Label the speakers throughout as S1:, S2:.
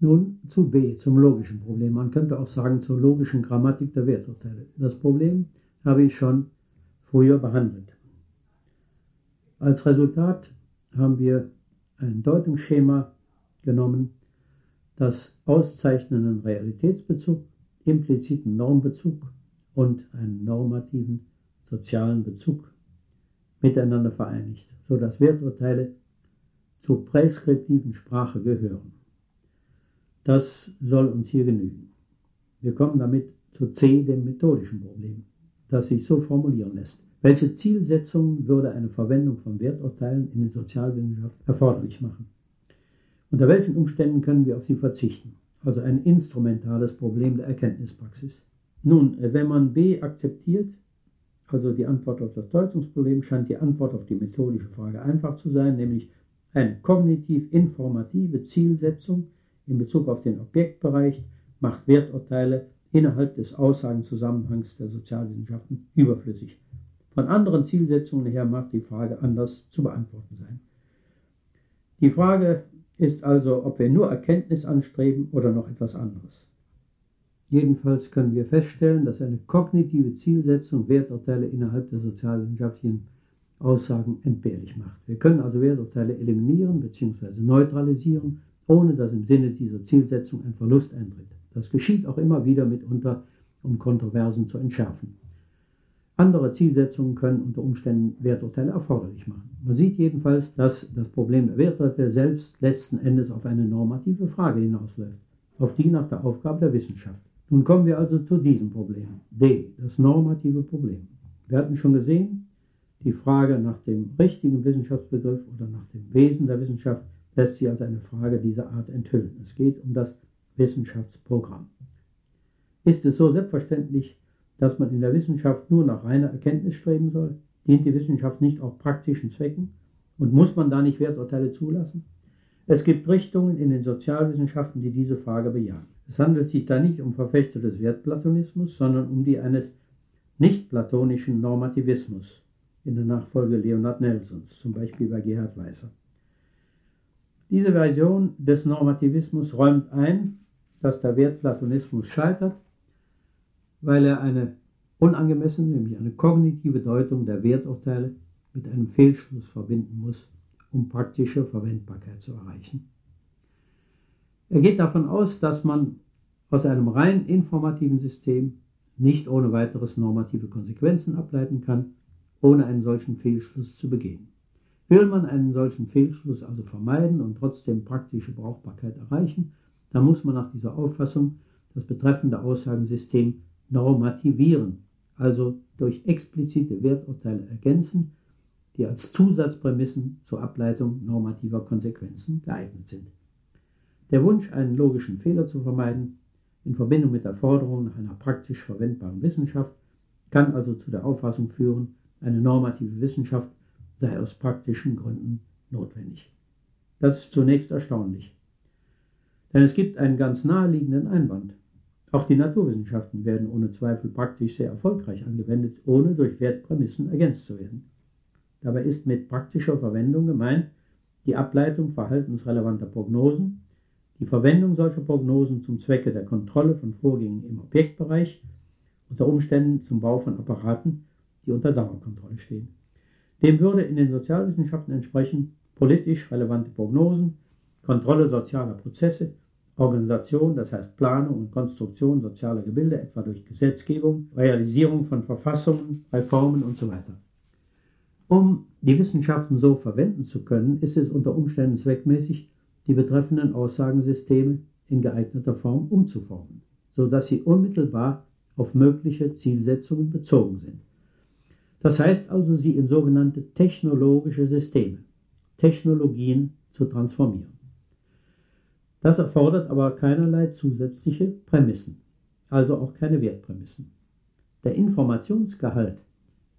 S1: Nun zu B, zum logischen Problem. Man könnte auch sagen zur logischen Grammatik der Werturteile. Das Problem habe ich schon früher behandelt. Als Resultat haben wir ein Deutungsschema genommen, das auszeichnenden Realitätsbezug, impliziten Normbezug und einen normativen sozialen Bezug miteinander vereinigt, sodass Werturteile zur präskriptiven Sprache gehören. Das soll uns hier genügen. Wir kommen damit zu C, dem methodischen Problem, das sich so formulieren lässt. Welche Zielsetzungen würde eine Verwendung von Werturteilen in den Sozialwissenschaften erforderlich machen? Unter welchen Umständen können wir auf sie verzichten? Also ein instrumentales Problem der Erkenntnispraxis. Nun, wenn man B akzeptiert, also die Antwort auf das Deutungsproblem, scheint die Antwort auf die methodische Frage einfach zu sein, nämlich eine kognitiv-informative Zielsetzung in Bezug auf den Objektbereich macht Werturteile innerhalb des Aussagenzusammenhangs der Sozialwissenschaften überflüssig. Von anderen Zielsetzungen her mag die Frage anders zu beantworten sein. Die Frage ist also, ob wir nur Erkenntnis anstreben oder noch etwas anderes. Jedenfalls können wir feststellen, dass eine kognitive Zielsetzung Werturteile innerhalb der sozialwissenschaftlichen Aussagen entbehrlich macht. Wir können also Werturteile eliminieren bzw. neutralisieren, ohne dass im Sinne dieser Zielsetzung ein Verlust eintritt. Das geschieht auch immer wieder mitunter, um Kontroversen zu entschärfen. Andere Zielsetzungen können unter Umständen Werturteile erforderlich machen. Man sieht jedenfalls, dass das Problem der Werturteile selbst letzten Endes auf eine normative Frage hinausläuft, auf die nach der Aufgabe der Wissenschaft. Nun kommen wir also zu diesem Problem. D, das normative Problem. Wir hatten schon gesehen, die Frage nach dem richtigen Wissenschaftsbegriff oder nach dem Wesen der Wissenschaft lässt sich als eine Frage dieser Art enthüllen. Es geht um das Wissenschaftsprogramm. Ist es so selbstverständlich, dass man in der Wissenschaft nur nach reiner Erkenntnis streben soll? Dient die Wissenschaft nicht auch praktischen Zwecken? Und muss man da nicht Werturteile zulassen? Es gibt Richtungen in den Sozialwissenschaften, die diese Frage bejahen. Es handelt sich da nicht um Verfechter des Wertplatonismus, sondern um die eines nicht-platonischen Normativismus in der Nachfolge Leonard Nelsons, zum Beispiel bei Gerhard Weißer. Diese Version des Normativismus räumt ein, dass der Wertplatonismus scheitert, weil er eine unangemessene, nämlich eine kognitive Deutung der Werturteile mit einem Fehlschluss verbinden muss, um praktische Verwendbarkeit zu erreichen. Er geht davon aus, dass man aus einem rein informativen System nicht ohne weiteres normative Konsequenzen ableiten kann ohne einen solchen Fehlschluss zu begehen. Will man einen solchen Fehlschluss also vermeiden und trotzdem praktische Brauchbarkeit erreichen, dann muss man nach dieser Auffassung das betreffende Aussagensystem normativieren, also durch explizite Werturteile ergänzen, die als Zusatzprämissen zur Ableitung normativer Konsequenzen geeignet sind. Der Wunsch, einen logischen Fehler zu vermeiden, in Verbindung mit der Forderung nach einer praktisch verwendbaren Wissenschaft, kann also zu der Auffassung führen, eine normative Wissenschaft sei aus praktischen Gründen notwendig. Das ist zunächst erstaunlich. Denn es gibt einen ganz naheliegenden Einwand. Auch die Naturwissenschaften werden ohne Zweifel praktisch sehr erfolgreich angewendet, ohne durch Wertprämissen ergänzt zu werden. Dabei ist mit praktischer Verwendung gemeint die Ableitung verhaltensrelevanter Prognosen, die Verwendung solcher Prognosen zum Zwecke der Kontrolle von Vorgängen im Objektbereich, unter Umständen zum Bau von Apparaten, die unter Dauerkontrolle stehen. Dem würde in den Sozialwissenschaften entsprechen politisch relevante Prognosen, Kontrolle sozialer Prozesse, Organisation, das heißt Planung und Konstruktion sozialer Gebilde, etwa durch Gesetzgebung, Realisierung von Verfassungen, Reformen usw. So um die Wissenschaften so verwenden zu können, ist es unter Umständen zweckmäßig, die betreffenden Aussagensysteme in geeigneter Form umzuformen, sodass sie unmittelbar auf mögliche Zielsetzungen bezogen sind. Das heißt also, sie in sogenannte technologische Systeme, Technologien zu transformieren. Das erfordert aber keinerlei zusätzliche Prämissen, also auch keine Wertprämissen. Der Informationsgehalt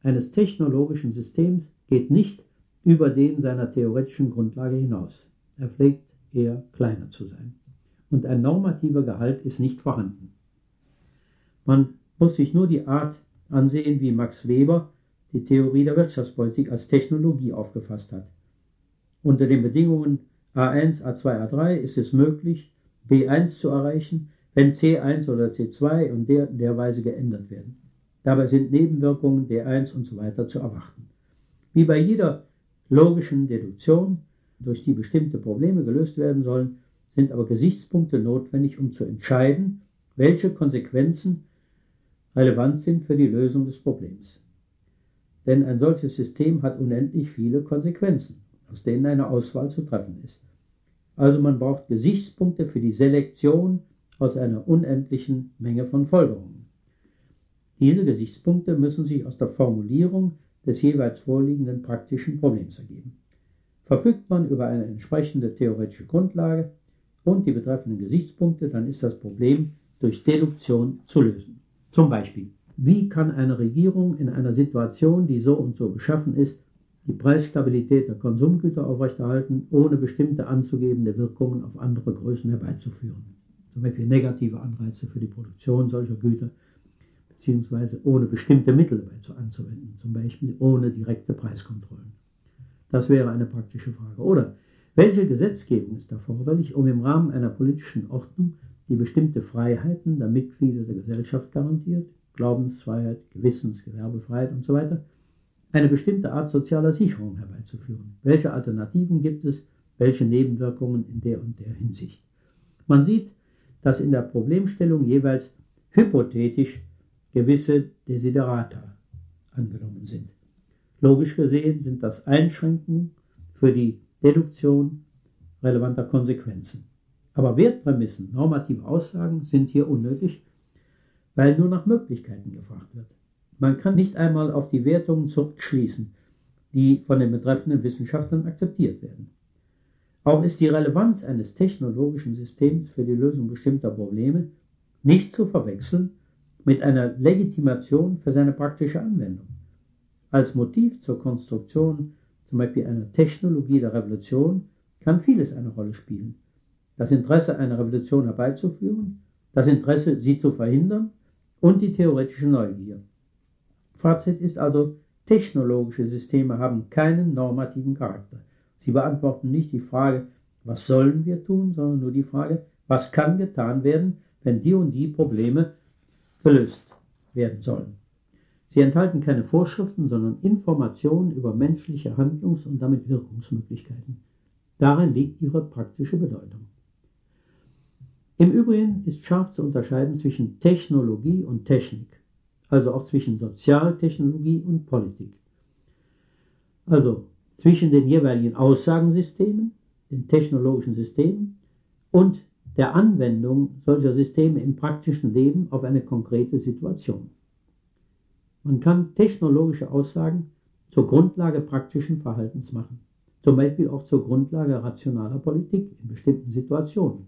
S1: eines technologischen Systems geht nicht über den seiner theoretischen Grundlage hinaus. Er pflegt eher kleiner zu sein. Und ein normativer Gehalt ist nicht vorhanden. Man muss sich nur die Art ansehen, wie Max Weber die Theorie der Wirtschaftspolitik als Technologie aufgefasst hat. Unter den Bedingungen A1, A2, A3 ist es möglich, B1 zu erreichen, wenn C1 oder C2 und der, der Weise geändert werden. Dabei sind Nebenwirkungen D1 und so weiter zu erwarten. Wie bei jeder logischen Deduktion, durch die bestimmte Probleme gelöst werden sollen, sind aber Gesichtspunkte notwendig, um zu entscheiden, welche Konsequenzen relevant sind für die Lösung des Problems. Denn ein solches System hat unendlich viele Konsequenzen, aus denen eine Auswahl zu treffen ist. Also man braucht Gesichtspunkte für die Selektion aus einer unendlichen Menge von Folgerungen. Diese Gesichtspunkte müssen sich aus der Formulierung des jeweils vorliegenden praktischen Problems ergeben. Verfügt man über eine entsprechende theoretische Grundlage und die betreffenden Gesichtspunkte, dann ist das Problem durch Deduktion zu lösen. Zum Beispiel, wie kann eine Regierung in einer Situation, die so und so beschaffen ist, die Preisstabilität der Konsumgüter aufrechterhalten, ohne bestimmte anzugebende Wirkungen auf andere Größen herbeizuführen? Zum Beispiel negative Anreize für die Produktion solcher Güter, beziehungsweise ohne bestimmte Mittel dabei anzuwenden, zum Beispiel ohne direkte Preiskontrollen. Das wäre eine praktische Frage. Oder welche Gesetzgebung ist erforderlich, um im Rahmen einer politischen Ordnung die bestimmte Freiheiten der Mitglieder der Gesellschaft garantiert, Glaubensfreiheit, Gewissens, Gewerbefreiheit und so weiter, eine bestimmte Art sozialer Sicherung herbeizuführen. Welche Alternativen gibt es? Welche Nebenwirkungen in der und der Hinsicht? Man sieht, dass in der Problemstellung jeweils hypothetisch gewisse Desiderata angenommen sind. Logisch gesehen sind das Einschränkungen für die Deduktion relevanter Konsequenzen. Aber Wertprämissen, normative Aussagen sind hier unnötig, weil nur nach Möglichkeiten gefragt wird. Man kann nicht einmal auf die Wertungen zurückschließen, die von den betreffenden Wissenschaftlern akzeptiert werden. Auch ist die Relevanz eines technologischen Systems für die Lösung bestimmter Probleme nicht zu verwechseln mit einer Legitimation für seine praktische Anwendung. Als Motiv zur Konstruktion zum Beispiel einer Technologie der Revolution kann vieles eine Rolle spielen. Das Interesse einer Revolution herbeizuführen, das Interesse, sie zu verhindern und die theoretische Neugier. Fazit ist also, technologische Systeme haben keinen normativen Charakter. Sie beantworten nicht die Frage, was sollen wir tun, sondern nur die Frage, was kann getan werden, wenn die und die Probleme gelöst werden sollen. Sie enthalten keine Vorschriften, sondern Informationen über menschliche Handlungs- und damit Wirkungsmöglichkeiten. Darin liegt ihre praktische Bedeutung. Im Übrigen ist scharf zu unterscheiden zwischen Technologie und Technik, also auch zwischen Sozialtechnologie und Politik. Also zwischen den jeweiligen Aussagensystemen, den technologischen Systemen und der Anwendung solcher Systeme im praktischen Leben auf eine konkrete Situation. Man kann technologische Aussagen zur Grundlage praktischen Verhaltens machen, zum Beispiel auch zur Grundlage rationaler Politik in bestimmten Situationen.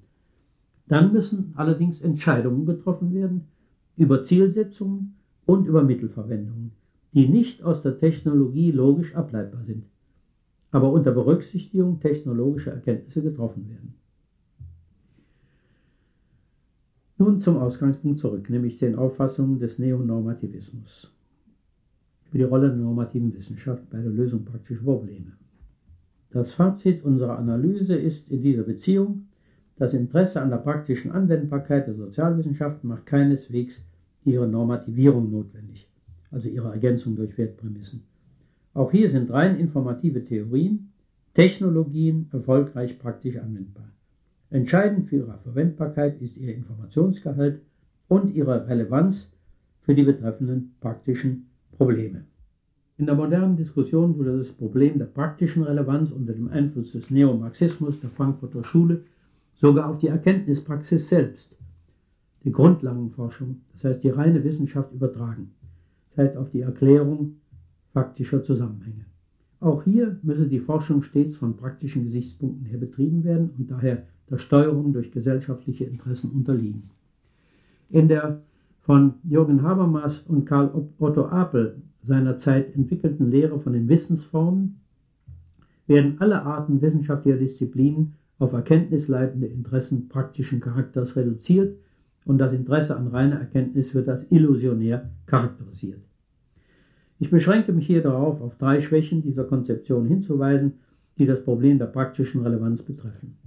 S1: Dann müssen allerdings Entscheidungen getroffen werden über Zielsetzungen und über Mittelverwendungen, die nicht aus der Technologie logisch ableitbar sind, aber unter Berücksichtigung technologischer Erkenntnisse getroffen werden. Nun zum Ausgangspunkt zurück, nämlich den Auffassungen des Neonormativismus über die Rolle der normativen Wissenschaft bei der Lösung praktischer Probleme. Das Fazit unserer Analyse ist in dieser Beziehung, das Interesse an der praktischen Anwendbarkeit der Sozialwissenschaften macht keineswegs ihre Normativierung notwendig, also ihre Ergänzung durch Wertprämissen. Auch hier sind rein informative Theorien, Technologien erfolgreich praktisch anwendbar. Entscheidend für ihre Verwendbarkeit ist ihr Informationsgehalt und ihre Relevanz für die betreffenden praktischen Probleme. In der modernen Diskussion wurde das Problem der praktischen Relevanz unter dem Einfluss des Neomarxismus der Frankfurter Schule sogar auf die Erkenntnispraxis selbst, die Grundlagenforschung, das heißt die reine Wissenschaft übertragen, das heißt auf die Erklärung faktischer Zusammenhänge. Auch hier müsse die Forschung stets von praktischen Gesichtspunkten her betrieben werden und daher der Steuerung durch gesellschaftliche Interessen unterliegen. In der von Jürgen Habermas und Karl Otto Apel seinerzeit entwickelten Lehre von den Wissensformen werden alle Arten wissenschaftlicher Disziplinen auf erkenntnisleitende Interessen praktischen Charakters reduziert und das Interesse an reiner Erkenntnis wird als illusionär charakterisiert. Ich beschränke mich hier darauf, auf drei Schwächen dieser Konzeption hinzuweisen, die das Problem der praktischen Relevanz betreffen.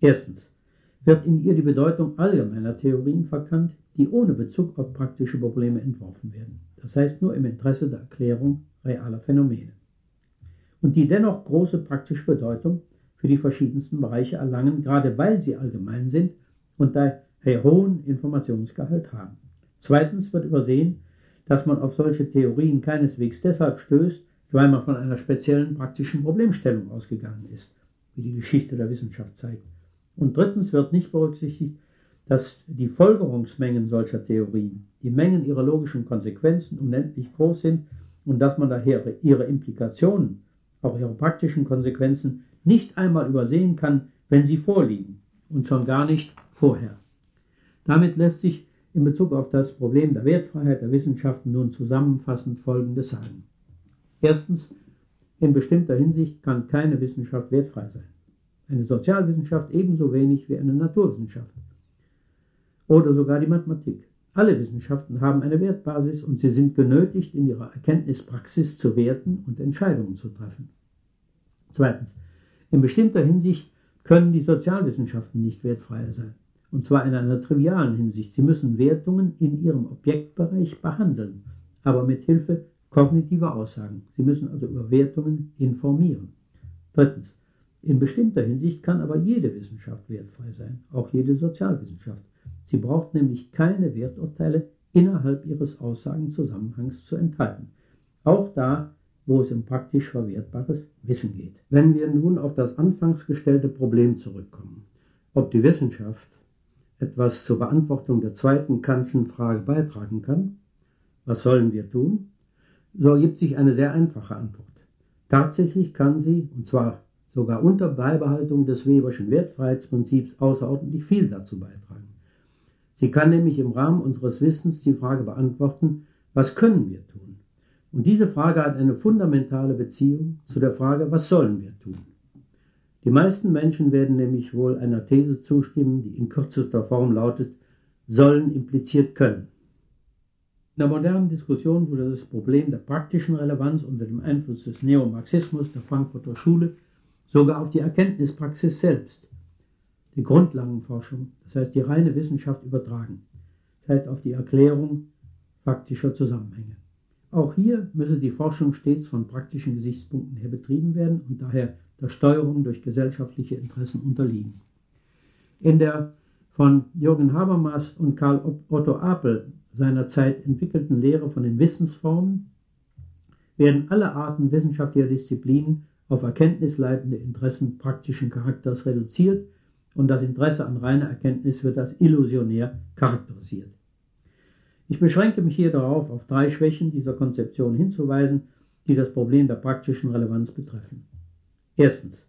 S1: Erstens. wird in ihr die Bedeutung allgemeiner Theorien verkannt, die ohne Bezug auf praktische Probleme entworfen werden, das heißt nur im Interesse der Erklärung realer Phänomene, und die dennoch große praktische Bedeutung für die verschiedensten Bereiche erlangen, gerade weil sie allgemein sind und daher hohen Informationsgehalt haben. Zweitens wird übersehen, dass man auf solche Theorien keineswegs deshalb stößt, weil man von einer speziellen praktischen Problemstellung ausgegangen ist, wie die Geschichte der Wissenschaft zeigt. Und drittens wird nicht berücksichtigt, dass die Folgerungsmengen solcher Theorien, die Mengen ihrer logischen Konsequenzen unendlich groß sind und dass man daher ihre Implikationen, auch ihre praktischen Konsequenzen, nicht einmal übersehen kann, wenn sie vorliegen und schon gar nicht vorher. Damit lässt sich in Bezug auf das Problem der Wertfreiheit der Wissenschaften nun zusammenfassend Folgendes sagen. Erstens, in bestimmter Hinsicht kann keine Wissenschaft wertfrei sein. Eine Sozialwissenschaft ebenso wenig wie eine Naturwissenschaft oder sogar die Mathematik. Alle Wissenschaften haben eine Wertbasis und sie sind genötigt, in ihrer Erkenntnispraxis zu werten und Entscheidungen zu treffen. Zweitens, in bestimmter Hinsicht können die Sozialwissenschaften nicht wertfrei sein. Und zwar in einer trivialen Hinsicht. Sie müssen Wertungen in ihrem Objektbereich behandeln, aber mit Hilfe kognitiver Aussagen. Sie müssen also über Wertungen informieren. Drittens, in bestimmter Hinsicht kann aber jede Wissenschaft wertfrei sein, auch jede Sozialwissenschaft. Sie braucht nämlich keine Werturteile innerhalb ihres Aussagenzusammenhangs zu enthalten. Auch da, wo es um praktisch verwertbares Wissen geht. Wenn wir nun auf das anfangs gestellte Problem zurückkommen, ob die Wissenschaft etwas zur Beantwortung der zweiten Kantschen Frage beitragen kann, was sollen wir tun, so ergibt sich eine sehr einfache Antwort. Tatsächlich kann sie, und zwar sogar unter Beibehaltung des Weberschen Wertfreiheitsprinzips außerordentlich viel dazu beitragen. Sie kann nämlich im Rahmen unseres Wissens die Frage beantworten, was können wir tun? Und diese Frage hat eine fundamentale Beziehung zu der Frage, was sollen wir tun? Die meisten Menschen werden nämlich wohl einer These zustimmen, die in kürzester Form lautet, sollen impliziert können. In der modernen Diskussion wurde das Problem der praktischen Relevanz unter dem Einfluss des Neomarxismus der Frankfurter Schule sogar auf die Erkenntnispraxis selbst, die Grundlagenforschung, das heißt die reine Wissenschaft übertragen, das heißt auf die Erklärung faktischer Zusammenhänge. Auch hier müsse die Forschung stets von praktischen Gesichtspunkten her betrieben werden und daher der Steuerung durch gesellschaftliche Interessen unterliegen. In der von Jürgen Habermas und Karl Otto Apel seinerzeit entwickelten Lehre von den Wissensformen werden alle Arten wissenschaftlicher Disziplinen auf erkenntnisleitende Interessen praktischen Charakters reduziert und das Interesse an reiner Erkenntnis wird als illusionär charakterisiert. Ich beschränke mich hier darauf, auf drei Schwächen dieser Konzeption hinzuweisen, die das Problem der praktischen Relevanz betreffen. Erstens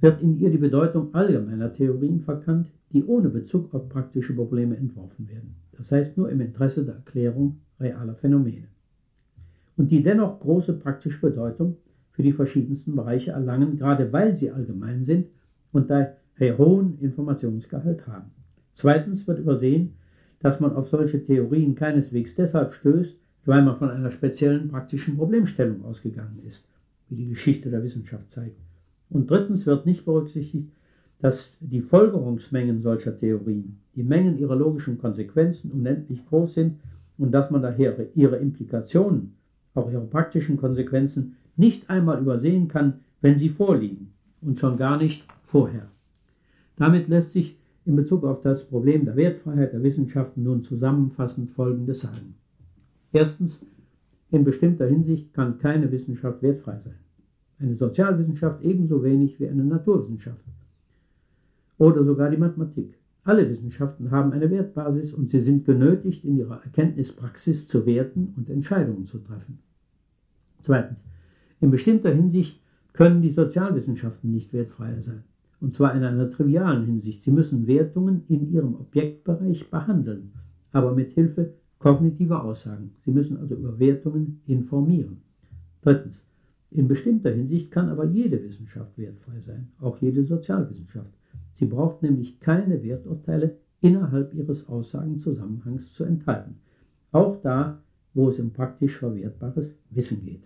S1: wird in ihr die Bedeutung allgemeiner Theorien verkannt, die ohne Bezug auf praktische Probleme entworfen werden, das heißt nur im Interesse der Erklärung realer Phänomene, und die dennoch große praktische Bedeutung für die verschiedensten Bereiche erlangen, gerade weil sie allgemein sind und daher hohen Informationsgehalt haben. Zweitens wird übersehen, dass man auf solche Theorien keineswegs deshalb stößt, weil man von einer speziellen praktischen Problemstellung ausgegangen ist, wie die Geschichte der Wissenschaft zeigt. Und drittens wird nicht berücksichtigt, dass die Folgerungsmengen solcher Theorien, die Mengen ihrer logischen Konsequenzen unendlich groß sind und dass man daher ihre Implikationen, auch ihre praktischen Konsequenzen, nicht einmal übersehen kann, wenn sie vorliegen und schon gar nicht vorher. Damit lässt sich in Bezug auf das Problem der Wertfreiheit der Wissenschaften nun zusammenfassend Folgendes sagen. Erstens, in bestimmter Hinsicht kann keine Wissenschaft wertfrei sein. Eine Sozialwissenschaft ebenso wenig wie eine Naturwissenschaft oder sogar die Mathematik. Alle Wissenschaften haben eine Wertbasis und sie sind genötigt, in ihrer Erkenntnispraxis zu werten und Entscheidungen zu treffen. Zweitens, in bestimmter Hinsicht können die Sozialwissenschaften nicht wertfrei sein. Und zwar in einer trivialen Hinsicht. Sie müssen Wertungen in ihrem Objektbereich behandeln, aber mit Hilfe kognitiver Aussagen. Sie müssen also über Wertungen informieren. Drittens. In bestimmter Hinsicht kann aber jede Wissenschaft wertfrei sein, auch jede Sozialwissenschaft. Sie braucht nämlich keine Werturteile innerhalb ihres Aussagenzusammenhangs zu enthalten. Auch da, wo es um praktisch verwertbares Wissen geht.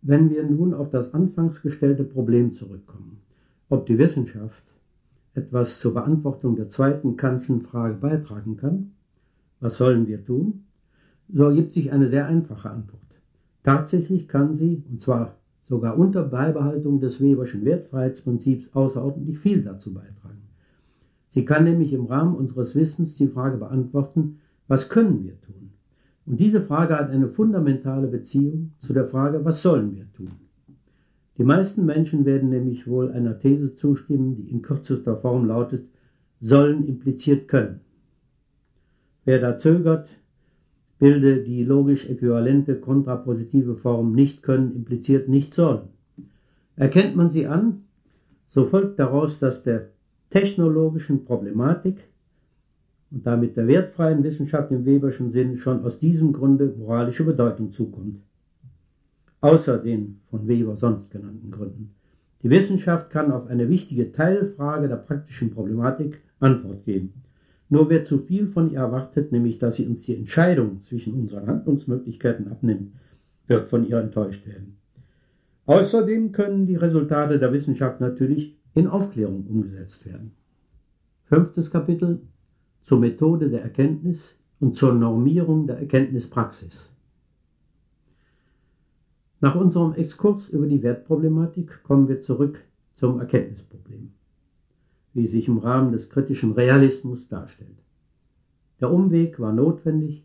S1: Wenn wir nun auf das anfangs gestellte Problem zurückkommen, ob die Wissenschaft etwas zur Beantwortung der zweiten Kantschen Frage beitragen kann, was sollen wir tun, so ergibt sich eine sehr einfache Antwort. Tatsächlich kann sie, und zwar sogar unter Beibehaltung des Weberschen Wertfreiheitsprinzips, außerordentlich viel dazu beitragen. Sie kann nämlich im Rahmen unseres Wissens die Frage beantworten, was können wir tun? Und diese Frage hat eine fundamentale Beziehung zu der Frage, was sollen wir tun? Die meisten Menschen werden nämlich wohl einer These zustimmen, die in kürzester Form lautet, sollen impliziert können. Wer da zögert, bilde die logisch äquivalente kontrapositive Form nicht können impliziert nicht sollen. Erkennt man sie an, so folgt daraus, dass der technologischen Problematik und damit der wertfreien Wissenschaft im Weberschen Sinn schon aus diesem Grunde moralische Bedeutung zukommt. Außer den von Weber sonst genannten Gründen. Die Wissenschaft kann auf eine wichtige Teilfrage der praktischen Problematik Antwort geben. Nur wer zu viel von ihr erwartet, nämlich dass sie uns die Entscheidung zwischen unseren Handlungsmöglichkeiten abnimmt, wird von ihr enttäuscht werden. Außerdem können die Resultate der Wissenschaft natürlich in Aufklärung umgesetzt werden. Fünftes Kapitel zur Methode der Erkenntnis und zur Normierung der Erkenntnispraxis. Nach unserem Exkurs über die Wertproblematik kommen wir zurück zum Erkenntnisproblem wie sich im Rahmen des kritischen Realismus darstellt. Der Umweg war notwendig,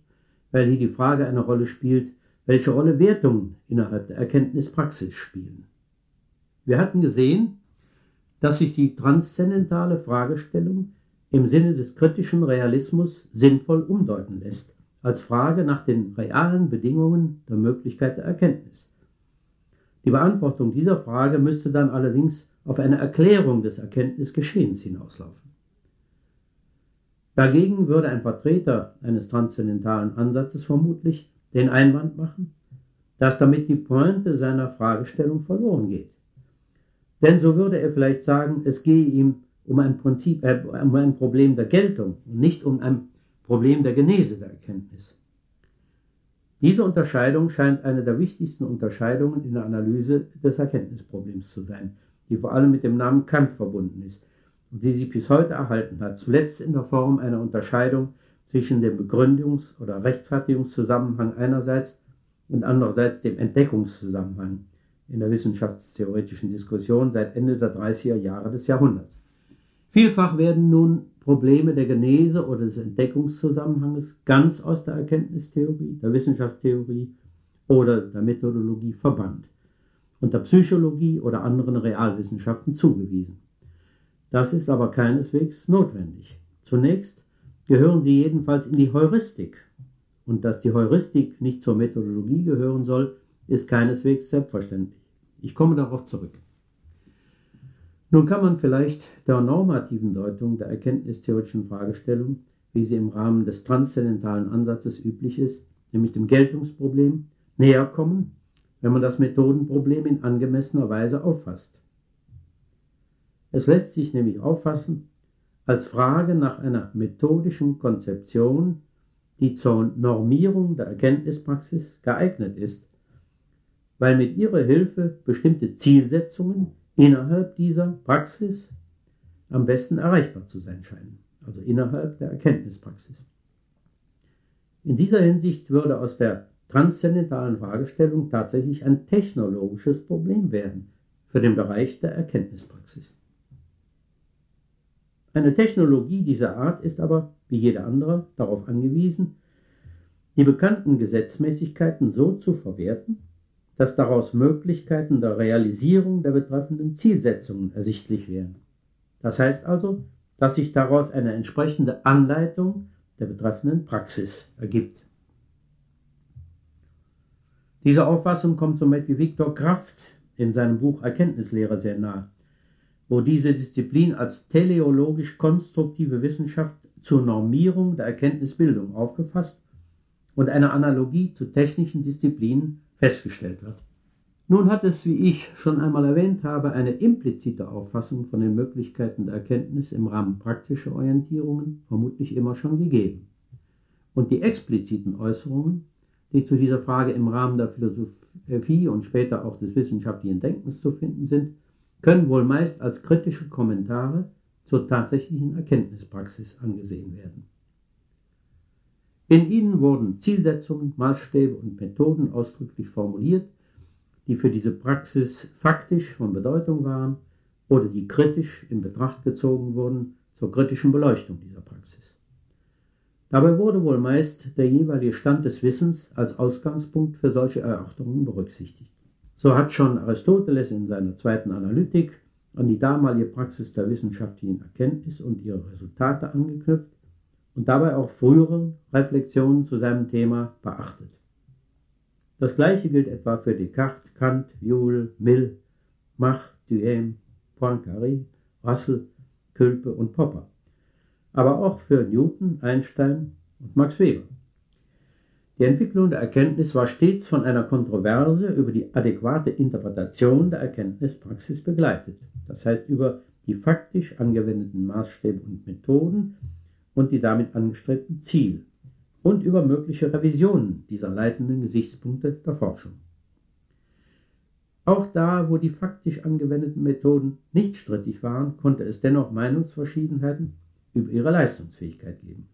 S1: weil hier die Frage eine Rolle spielt, welche Rolle Wertungen innerhalb der Erkenntnispraxis spielen. Wir hatten gesehen, dass sich die transzendentale Fragestellung im Sinne des kritischen Realismus sinnvoll umdeuten lässt, als Frage nach den realen Bedingungen der Möglichkeit der Erkenntnis. Die Beantwortung dieser Frage müsste dann allerdings auf eine Erklärung des Erkenntnisgeschehens hinauslaufen. Dagegen würde ein Vertreter eines transzendentalen Ansatzes vermutlich den Einwand machen, dass damit die Pointe seiner Fragestellung verloren geht. Denn so würde er vielleicht sagen, es gehe ihm um ein, Prinzip, äh, um ein Problem der Geltung und nicht um ein Problem der Genese der Erkenntnis. Diese Unterscheidung scheint eine der wichtigsten Unterscheidungen in der Analyse des Erkenntnisproblems zu sein die vor allem mit dem Namen Kant verbunden ist und die sich bis heute erhalten hat, zuletzt in der Form einer Unterscheidung zwischen dem Begründungs- oder Rechtfertigungszusammenhang einerseits und andererseits dem Entdeckungszusammenhang in der wissenschaftstheoretischen Diskussion seit Ende der 30er Jahre des Jahrhunderts. Vielfach werden nun Probleme der Genese oder des Entdeckungszusammenhanges ganz aus der Erkenntnistheorie, der Wissenschaftstheorie oder der Methodologie verbannt und der Psychologie oder anderen Realwissenschaften zugewiesen. Das ist aber keineswegs notwendig. Zunächst gehören sie jedenfalls in die Heuristik. Und dass die Heuristik nicht zur Methodologie gehören soll, ist keineswegs selbstverständlich. Ich komme darauf zurück. Nun kann man vielleicht der normativen Deutung der erkenntnistheoretischen Fragestellung, wie sie im Rahmen des transzendentalen Ansatzes üblich ist, nämlich dem Geltungsproblem, näher kommen wenn man das Methodenproblem in angemessener Weise auffasst. Es lässt sich nämlich auffassen als Frage nach einer methodischen Konzeption, die zur Normierung der Erkenntnispraxis geeignet ist, weil mit ihrer Hilfe bestimmte Zielsetzungen innerhalb dieser Praxis am besten erreichbar zu sein scheinen, also innerhalb der Erkenntnispraxis. In dieser Hinsicht würde aus der transzendentalen Fragestellung tatsächlich ein technologisches Problem werden für den Bereich der Erkenntnispraxis. Eine Technologie dieser Art ist aber, wie jede andere, darauf angewiesen, die bekannten Gesetzmäßigkeiten so zu verwerten, dass daraus Möglichkeiten der Realisierung der betreffenden Zielsetzungen ersichtlich werden. Das heißt also, dass sich daraus eine entsprechende Anleitung der betreffenden Praxis ergibt. Diese Auffassung kommt zum Beispiel Viktor Kraft in seinem Buch Erkenntnislehre sehr nahe, wo diese Disziplin als teleologisch-konstruktive Wissenschaft zur Normierung der Erkenntnisbildung aufgefasst und eine Analogie zu technischen Disziplinen festgestellt wird. Nun hat es, wie ich schon einmal erwähnt habe, eine implizite Auffassung von den Möglichkeiten der Erkenntnis im Rahmen praktischer Orientierungen vermutlich immer schon gegeben. Und die expliziten Äußerungen die zu dieser Frage im Rahmen der Philosophie und später auch des wissenschaftlichen Denkens zu finden sind, können wohl meist als kritische Kommentare zur tatsächlichen Erkenntnispraxis angesehen werden. In ihnen wurden Zielsetzungen, Maßstäbe und Methoden ausdrücklich formuliert, die für diese Praxis faktisch von Bedeutung waren oder die kritisch in Betracht gezogen wurden zur kritischen Beleuchtung dieser Praxis. Dabei wurde wohl meist der jeweilige Stand des Wissens als Ausgangspunkt für solche Erörterungen berücksichtigt. So hat schon Aristoteles in seiner zweiten Analytik an die damalige Praxis der wissenschaftlichen Erkenntnis und ihre Resultate angeknüpft und dabei auch frühere Reflexionen zu seinem Thema beachtet. Das gleiche gilt etwa für Descartes, Kant, Joule, Mill, Mach, Duhem, Poincaré, Russell, Külpe und Popper, aber auch für Newton, Einstein und Max Weber. Die Entwicklung der Erkenntnis war stets von einer Kontroverse über die adäquate Interpretation der Erkenntnispraxis begleitet, das heißt über die faktisch angewendeten Maßstäbe und Methoden und die damit angestrebten Ziele und über mögliche Revisionen dieser leitenden Gesichtspunkte der Forschung. Auch da, wo die faktisch angewendeten Methoden nicht strittig waren, konnte es dennoch Meinungsverschiedenheiten über ihre Leistungsfähigkeit geben.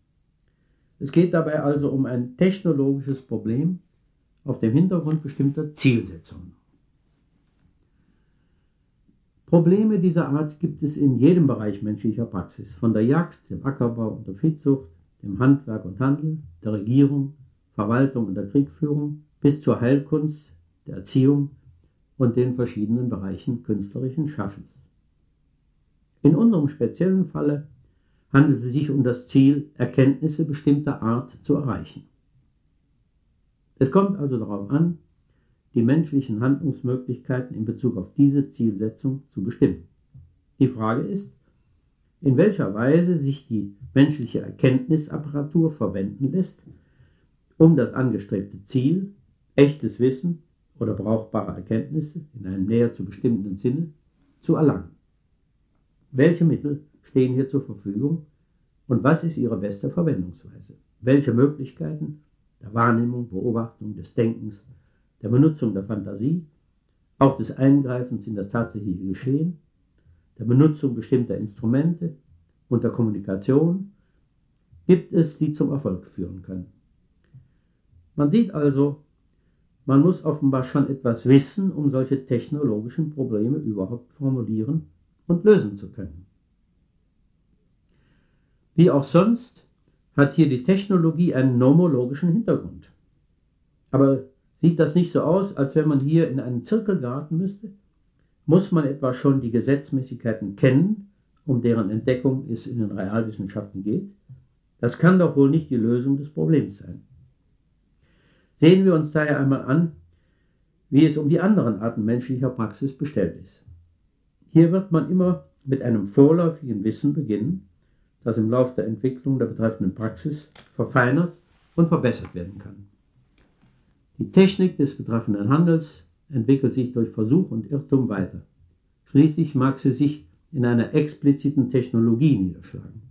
S1: Es geht dabei also um ein technologisches Problem auf dem Hintergrund bestimmter Zielsetzungen. Probleme dieser Art gibt es in jedem Bereich menschlicher Praxis, von der Jagd, dem Ackerbau und der Viehzucht, dem Handwerk und Handel, der Regierung, Verwaltung und der Kriegführung bis zur Heilkunst, der Erziehung und den verschiedenen Bereichen künstlerischen Schaffens. In unserem speziellen Falle handelt es sich um das Ziel, Erkenntnisse bestimmter Art zu erreichen. Es kommt also darauf an, die menschlichen Handlungsmöglichkeiten in Bezug auf diese Zielsetzung zu bestimmen. Die Frage ist, in welcher Weise sich die menschliche Erkenntnisapparatur verwenden lässt, um das angestrebte Ziel, echtes Wissen oder brauchbare Erkenntnisse in einem näher zu bestimmenden Sinne zu erlangen. Welche Mittel stehen hier zur Verfügung und was ist ihre beste Verwendungsweise? Welche Möglichkeiten der Wahrnehmung, Beobachtung, des Denkens, der Benutzung der Fantasie, auch des Eingreifens in das tatsächliche Geschehen, der Benutzung bestimmter Instrumente und der Kommunikation gibt es, die zum Erfolg führen können. Man sieht also, man muss offenbar schon etwas wissen, um solche technologischen Probleme überhaupt formulieren und lösen zu können. Wie auch sonst hat hier die Technologie einen nomologischen Hintergrund. Aber sieht das nicht so aus, als wenn man hier in einen Zirkel geraten müsste? Muss man etwa schon die Gesetzmäßigkeiten kennen, um deren Entdeckung es in den Realwissenschaften geht? Das kann doch wohl nicht die Lösung des Problems sein. Sehen wir uns daher einmal an, wie es um die anderen Arten menschlicher Praxis bestellt ist. Hier wird man immer mit einem vorläufigen Wissen beginnen, das im Laufe der Entwicklung der betreffenden Praxis verfeinert und verbessert werden kann. Die Technik des betreffenden Handels entwickelt sich durch Versuch und Irrtum weiter. Schließlich mag sie sich in einer expliziten Technologie niederschlagen,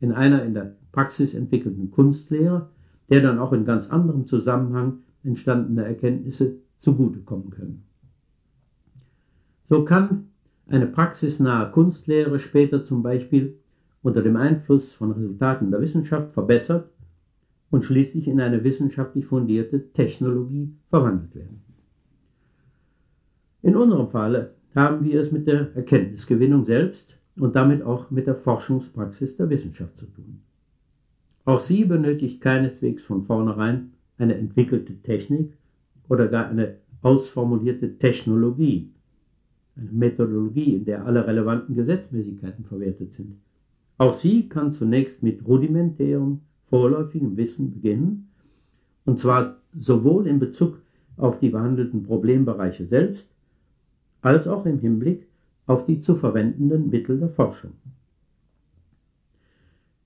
S1: in einer in der Praxis entwickelten Kunstlehre, der dann auch in ganz anderem Zusammenhang entstandene Erkenntnisse zugutekommen können. So kann eine praxisnahe Kunstlehre später zum Beispiel unter dem Einfluss von Resultaten der Wissenschaft verbessert und schließlich in eine wissenschaftlich fundierte Technologie verwandelt werden. In unserem Falle haben wir es mit der Erkenntnisgewinnung selbst und damit auch mit der Forschungspraxis der Wissenschaft zu tun. Auch sie benötigt keineswegs von vornherein eine entwickelte Technik oder gar eine ausformulierte Technologie, eine Methodologie, in der alle relevanten Gesetzmäßigkeiten verwertet sind. Auch sie kann zunächst mit rudimentärem, vorläufigem Wissen beginnen, und zwar sowohl in Bezug auf die behandelten Problembereiche selbst, als auch im Hinblick auf die zu verwendenden Mittel der Forschung.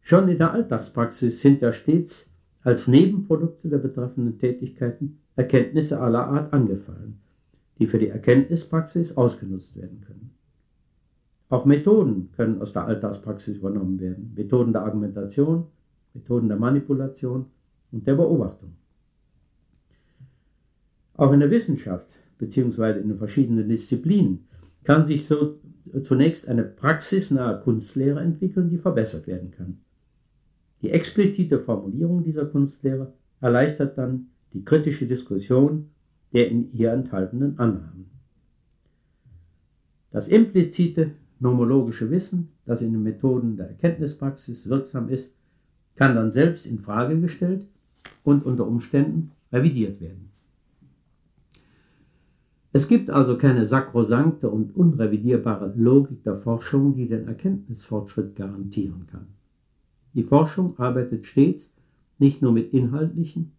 S1: Schon in der Alltagspraxis sind ja stets als Nebenprodukte der betreffenden Tätigkeiten Erkenntnisse aller Art angefallen, die für die Erkenntnispraxis ausgenutzt werden können. Auch Methoden können aus der Alltagspraxis übernommen werden, Methoden der Argumentation, Methoden der Manipulation und der Beobachtung. Auch in der Wissenschaft bzw. in den verschiedenen Disziplinen kann sich so zunächst eine praxisnahe Kunstlehre entwickeln, die verbessert werden kann. Die explizite Formulierung dieser Kunstlehre erleichtert dann die kritische Diskussion der in ihr enthaltenen Annahmen. Das implizite nomologische Wissen, das in den Methoden der Erkenntnispraxis wirksam ist, kann dann selbst in Frage gestellt und unter Umständen revidiert werden. Es gibt also keine sakrosankte und unrevidierbare Logik der Forschung, die den Erkenntnisfortschritt garantieren kann. Die Forschung arbeitet stets nicht nur mit inhaltlichen,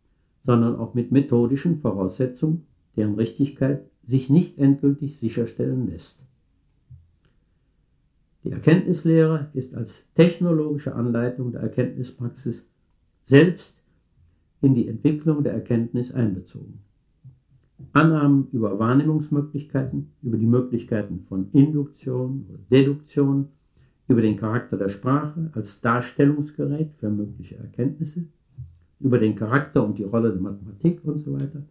S1: sondern auch mit methodischen Voraussetzungen, deren Richtigkeit sich nicht endgültig sicherstellen lässt. Die Erkenntnislehre ist als technologische Anleitung der Erkenntnispraxis selbst in die Entwicklung der Erkenntnis einbezogen. Annahmen über Wahrnehmungsmöglichkeiten, über die Möglichkeiten von Induktion oder Deduktion, über den Charakter der Sprache als Darstellungsgerät für mögliche Erkenntnisse, über den Charakter und die Rolle der Mathematik und so weiter.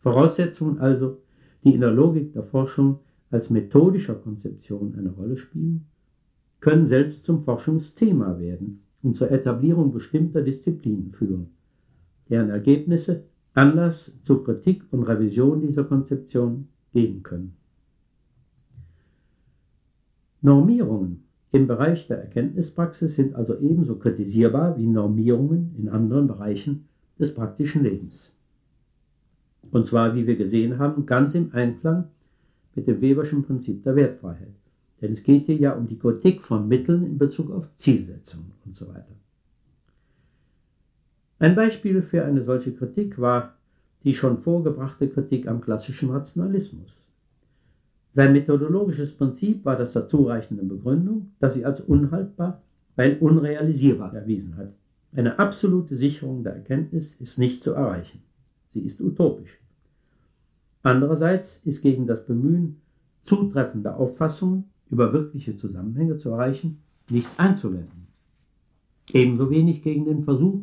S1: Voraussetzungen also, die in der Logik der Forschung als methodischer Konzeption eine Rolle spielen, können selbst zum Forschungsthema werden und zur Etablierung bestimmter Disziplinen führen, deren Ergebnisse Anlass zur Kritik und Revision dieser Konzeption geben können. Normierungen im Bereich der Erkenntnispraxis sind also ebenso kritisierbar wie Normierungen in anderen Bereichen des praktischen Lebens. Und zwar, wie wir gesehen haben, ganz im Einklang mit dem Weberschen Prinzip der Wertfreiheit. Denn es geht hier ja um die Kritik von Mitteln in Bezug auf Zielsetzungen und so weiter. Ein Beispiel für eine solche Kritik war die schon vorgebrachte Kritik am klassischen Rationalismus. Sein methodologisches Prinzip war das der zureichenden Begründung, dass sie als unhaltbar, weil unrealisierbar erwiesen hat. Eine absolute Sicherung der Erkenntnis ist nicht zu erreichen. Sie ist utopisch. Andererseits ist gegen das Bemühen zutreffender Auffassungen über wirkliche Zusammenhänge zu erreichen nichts einzuwenden. Ebenso wenig gegen den Versuch,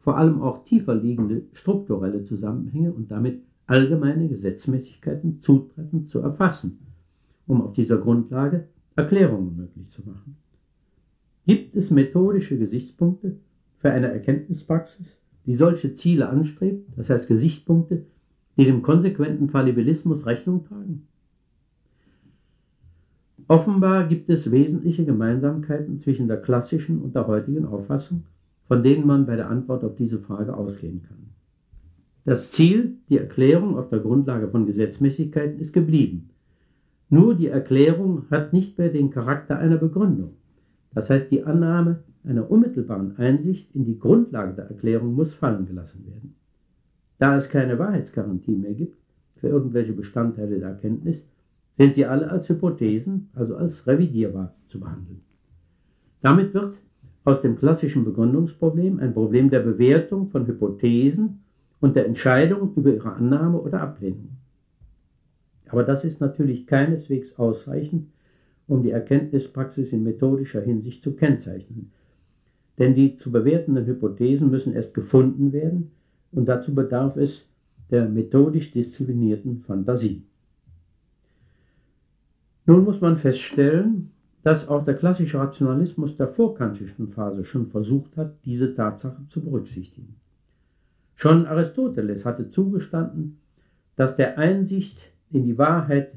S1: vor allem auch tiefer liegende strukturelle Zusammenhänge und damit allgemeine Gesetzmäßigkeiten zutreffend zu erfassen, um auf dieser Grundlage Erklärungen möglich zu machen. Gibt es methodische Gesichtspunkte für eine Erkenntnispraxis, die solche Ziele anstrebt, das heißt Gesichtspunkte, die dem konsequenten Fallibilismus Rechnung tragen? Offenbar gibt es wesentliche Gemeinsamkeiten zwischen der klassischen und der heutigen Auffassung, von denen man bei der Antwort auf diese Frage ausgehen kann. Das Ziel, die Erklärung auf der Grundlage von Gesetzmäßigkeiten, ist geblieben. Nur die Erklärung hat nicht mehr den Charakter einer Begründung. Das heißt, die Annahme einer unmittelbaren Einsicht in die Grundlage der Erklärung muss fallen gelassen werden. Da es keine Wahrheitsgarantie mehr gibt für irgendwelche Bestandteile der Erkenntnis, sind sie alle als Hypothesen, also als revidierbar zu behandeln. Damit wird aus dem klassischen Begründungsproblem ein Problem der Bewertung von Hypothesen und der Entscheidung über ihre Annahme oder Ablehnung. Aber das ist natürlich keineswegs ausreichend, um die Erkenntnispraxis in methodischer Hinsicht zu kennzeichnen. Denn die zu bewertenden Hypothesen müssen erst gefunden werden und dazu bedarf es der methodisch disziplinierten Fantasie. Nun muss man feststellen, dass auch der klassische Rationalismus der vorkantischen Phase schon versucht hat, diese Tatsache zu berücksichtigen. Schon Aristoteles hatte zugestanden, dass der Einsicht in die Wahrheit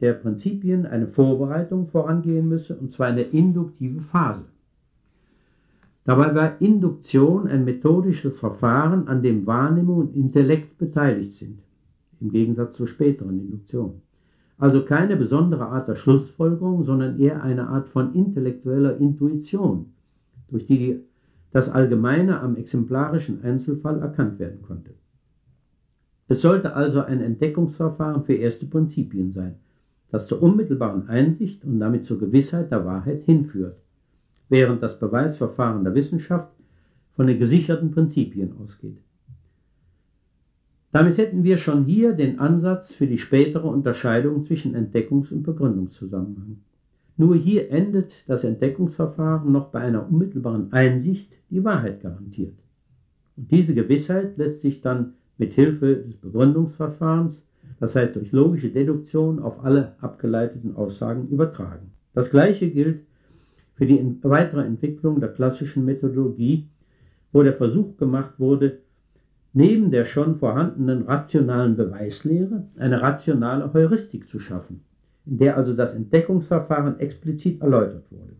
S1: der Prinzipien eine Vorbereitung vorangehen müsse, und zwar eine induktive Phase. Dabei war Induktion ein methodisches Verfahren, an dem Wahrnehmung und Intellekt beteiligt sind, im Gegensatz zur späteren Induktion. Also keine besondere Art der Schlussfolgerung, sondern eher eine Art von intellektueller Intuition, durch die das Allgemeine am exemplarischen Einzelfall erkannt werden konnte. Es sollte also ein Entdeckungsverfahren für erste Prinzipien sein, das zur unmittelbaren Einsicht und damit zur Gewissheit der Wahrheit hinführt, während das Beweisverfahren der Wissenschaft von den gesicherten Prinzipien ausgeht. Damit hätten wir schon hier den Ansatz für die spätere Unterscheidung zwischen Entdeckungs- und Begründungszusammenhang. Nur hier endet das Entdeckungsverfahren noch bei einer unmittelbaren Einsicht, die Wahrheit garantiert. Und diese Gewissheit lässt sich dann mit Hilfe des Begründungsverfahrens das heißt durch logische Deduktion auf alle abgeleiteten Aussagen übertragen. Das gleiche gilt für die weitere Entwicklung der klassischen Methodologie, wo der Versuch gemacht wurde, neben der schon vorhandenen rationalen Beweislehre eine rationale Heuristik zu schaffen, in der also das Entdeckungsverfahren explizit erläutert wurde.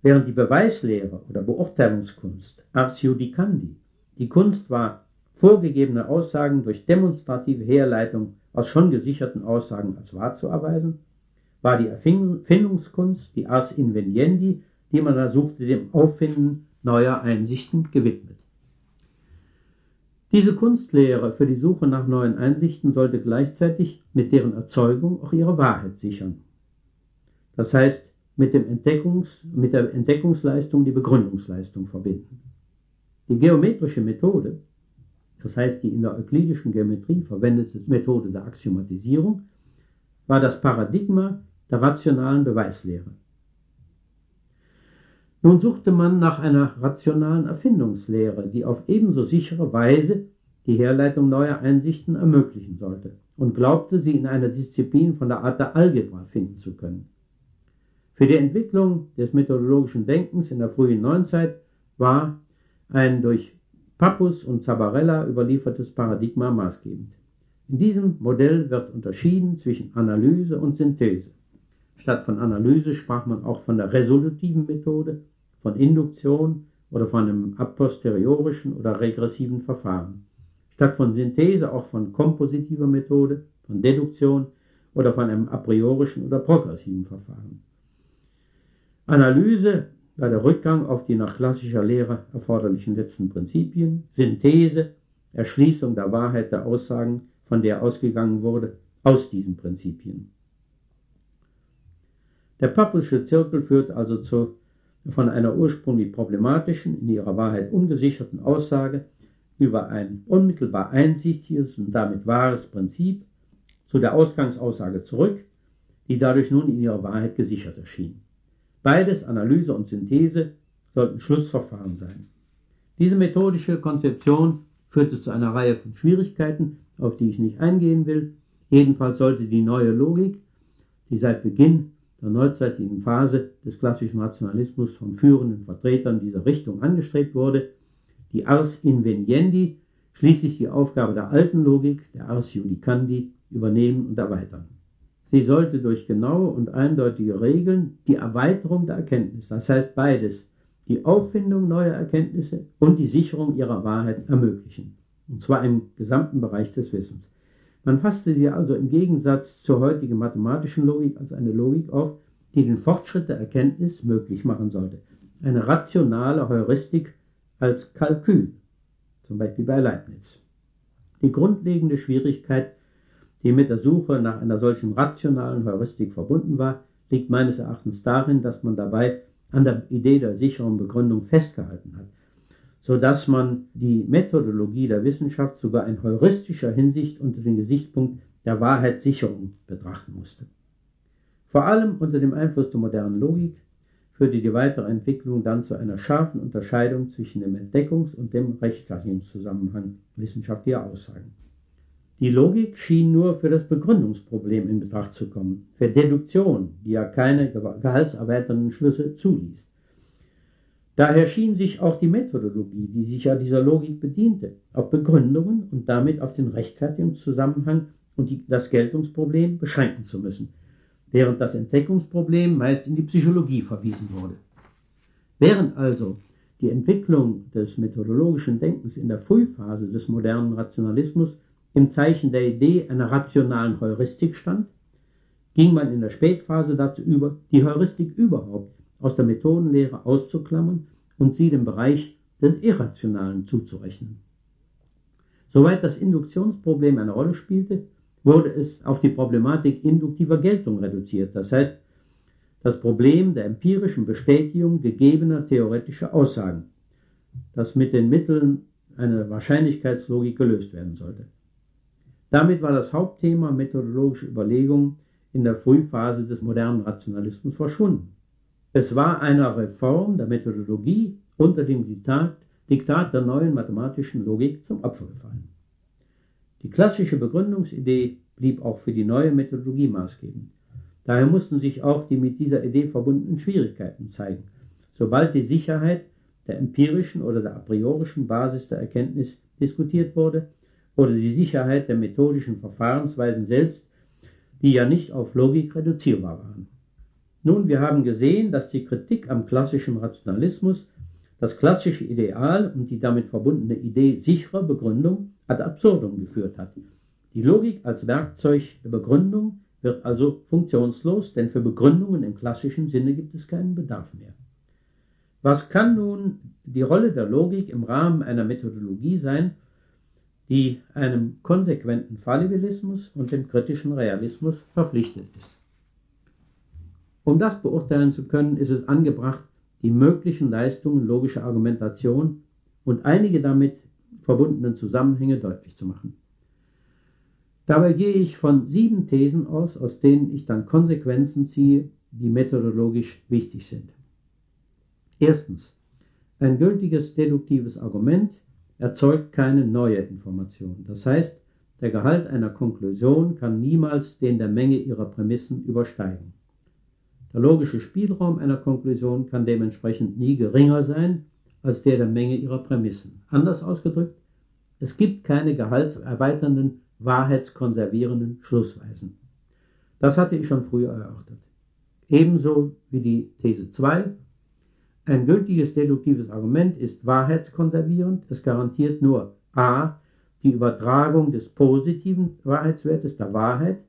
S1: Während die Beweislehre oder Beurteilungskunst ars judicandi die Kunst war, vorgegebene Aussagen durch demonstrative Herleitung aus schon gesicherten Aussagen als wahr zu erweisen, war die Erfindungskunst, die ars inveniendi, die man da suchte, dem Auffinden neuer Einsichten gewidmet. Diese Kunstlehre für die Suche nach neuen Einsichten sollte gleichzeitig mit deren Erzeugung auch ihre Wahrheit sichern. Das heißt, mit, Entdeckungs-, mit der Entdeckungsleistung die Begründungsleistung verbinden. Die geometrische Methode, das heißt die in der euklidischen Geometrie verwendete Methode der Axiomatisierung, war das Paradigma der rationalen Beweislehre. Nun suchte man nach einer rationalen Erfindungslehre, die auf ebenso sichere Weise die Herleitung neuer Einsichten ermöglichen sollte und glaubte, sie in einer Disziplin von der Art der Algebra finden zu können. Für die Entwicklung des methodologischen Denkens in der frühen Neuzeit war ein durch Pappus und Zabarella überliefertes Paradigma maßgebend. In diesem Modell wird unterschieden zwischen Analyse und Synthese. Statt von Analyse sprach man auch von der resolutiven Methode von Induktion oder von einem a posteriorischen oder regressiven Verfahren, statt von Synthese auch von kompositiver Methode, von Deduktion oder von einem a priorischen oder progressiven Verfahren. Analyse war der Rückgang auf die nach klassischer Lehre erforderlichen letzten Prinzipien, Synthese, Erschließung der Wahrheit der Aussagen, von der ausgegangen wurde, aus diesen Prinzipien. Der Pappelsche Zirkel führt also zu von einer ursprünglich problematischen, in ihrer Wahrheit ungesicherten Aussage über ein unmittelbar einsichtiges und damit wahres Prinzip zu der Ausgangsaussage zurück, die dadurch nun in ihrer Wahrheit gesichert erschien. Beides, Analyse und Synthese, sollten Schlussverfahren sein. Diese methodische Konzeption führte zu einer Reihe von Schwierigkeiten, auf die ich nicht eingehen will. Jedenfalls sollte die neue Logik, die seit Beginn der neuzeitlichen Phase des klassischen Rationalismus von führenden Vertretern dieser Richtung angestrebt wurde, die Ars Inveniendi schließlich die Aufgabe der alten Logik, der Ars Judicandi, übernehmen und erweitern. Sie sollte durch genaue und eindeutige Regeln die Erweiterung der Erkenntnis, das heißt beides, die Auffindung neuer Erkenntnisse und die Sicherung ihrer Wahrheit ermöglichen, und zwar im gesamten Bereich des Wissens. Man fasste sie also im Gegensatz zur heutigen mathematischen Logik als eine Logik auf, die den Fortschritt der Erkenntnis möglich machen sollte. Eine rationale Heuristik als Kalkül, zum Beispiel bei Leibniz. Die grundlegende Schwierigkeit, die mit der Suche nach einer solchen rationalen Heuristik verbunden war, liegt meines Erachtens darin, dass man dabei an der Idee der sicheren Begründung festgehalten hat so dass man die Methodologie der Wissenschaft sogar in heuristischer Hinsicht unter dem Gesichtspunkt der Wahrheitssicherung betrachten musste. Vor allem unter dem Einfluss der modernen Logik führte die weitere Entwicklung dann zu einer scharfen Unterscheidung zwischen dem Entdeckungs- und dem Rechtfertigungszusammenhang wissenschaftlicher Aussagen. Die Logik schien nur für das Begründungsproblem in Betracht zu kommen, für Deduktion, die ja keine gehaltserweiternden Schlüsse zuließ. Daher schien sich auch die Methodologie, die sich ja dieser Logik bediente, auf Begründungen und damit auf den Rechtfertigungszusammenhang und die, das Geltungsproblem beschränken zu müssen, während das Entdeckungsproblem meist in die Psychologie verwiesen wurde. Während also die Entwicklung des methodologischen Denkens in der Frühphase des modernen Rationalismus im Zeichen der Idee einer rationalen Heuristik stand, ging man in der Spätphase dazu über, die Heuristik überhaupt aus der Methodenlehre auszuklammern und sie dem Bereich des Irrationalen zuzurechnen. Soweit das Induktionsproblem eine Rolle spielte, wurde es auf die Problematik induktiver Geltung reduziert, das heißt das Problem der empirischen Bestätigung gegebener theoretischer Aussagen, das mit den Mitteln einer Wahrscheinlichkeitslogik gelöst werden sollte. Damit war das Hauptthema methodologische Überlegungen in der Frühphase des modernen Rationalismus verschwunden. Es war einer Reform der Methodologie unter dem Diktat, Diktat der neuen mathematischen Logik zum Opfer gefallen. Die klassische Begründungsidee blieb auch für die neue Methodologie maßgebend. Daher mussten sich auch die mit dieser Idee verbundenen Schwierigkeiten zeigen. Sobald die Sicherheit der empirischen oder der a priorischen Basis der Erkenntnis diskutiert wurde oder die Sicherheit der methodischen Verfahrensweisen selbst, die ja nicht auf Logik reduzierbar waren. Nun, wir haben gesehen, dass die Kritik am klassischen Rationalismus das klassische Ideal und die damit verbundene Idee sicherer Begründung ad absurdum geführt hat. Die Logik als Werkzeug der Begründung wird also funktionslos, denn für Begründungen im klassischen Sinne gibt es keinen Bedarf mehr. Was kann nun die Rolle der Logik im Rahmen einer Methodologie sein, die einem konsequenten Fallibilismus und dem kritischen Realismus verpflichtet ist? Um das beurteilen zu können, ist es angebracht, die möglichen Leistungen logischer Argumentation und einige damit verbundenen Zusammenhänge deutlich zu machen. Dabei gehe ich von sieben Thesen aus, aus denen ich dann Konsequenzen ziehe, die methodologisch wichtig sind. Erstens. Ein gültiges deduktives Argument erzeugt keine neue Information. Das heißt, der Gehalt einer Konklusion kann niemals den der Menge ihrer Prämissen übersteigen. Der logische Spielraum einer Konklusion kann dementsprechend nie geringer sein als der der Menge ihrer Prämissen. Anders ausgedrückt, es gibt keine gehaltserweiternden, wahrheitskonservierenden Schlussweisen. Das hatte ich schon früher erörtert. Ebenso wie die These 2. Ein gültiges deduktives Argument ist wahrheitskonservierend. Es garantiert nur a. die Übertragung des positiven Wahrheitswertes der Wahrheit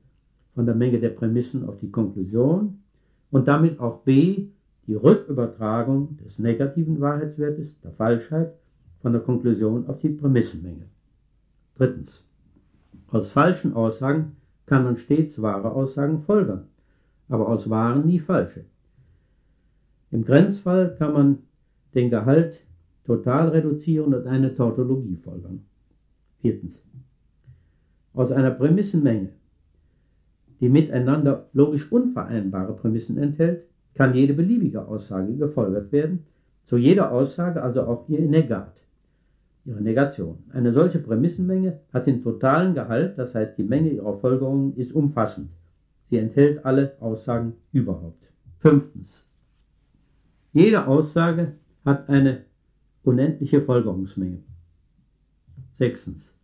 S1: von der Menge der Prämissen auf die Konklusion und damit auch b. die Rückübertragung des negativen Wahrheitswertes, der Falschheit, von der Konklusion auf die Prämissenmenge. Drittens. Aus falschen Aussagen kann man stets wahre Aussagen folgern, aber aus wahren nie falsche. Im Grenzfall kann man den Gehalt total reduzieren und eine Tautologie folgern. Viertens. Aus einer Prämissenmenge die miteinander logisch unvereinbare Prämissen enthält, kann jede beliebige Aussage gefolgert werden, zu jeder Aussage also auch ihr Negat, ihre Negation. Eine solche Prämissenmenge hat den totalen Gehalt, das heißt die Menge ihrer Folgerungen ist umfassend. Sie enthält alle Aussagen überhaupt. Fünftens. Jede Aussage hat eine unendliche Folgerungsmenge. Sechstens.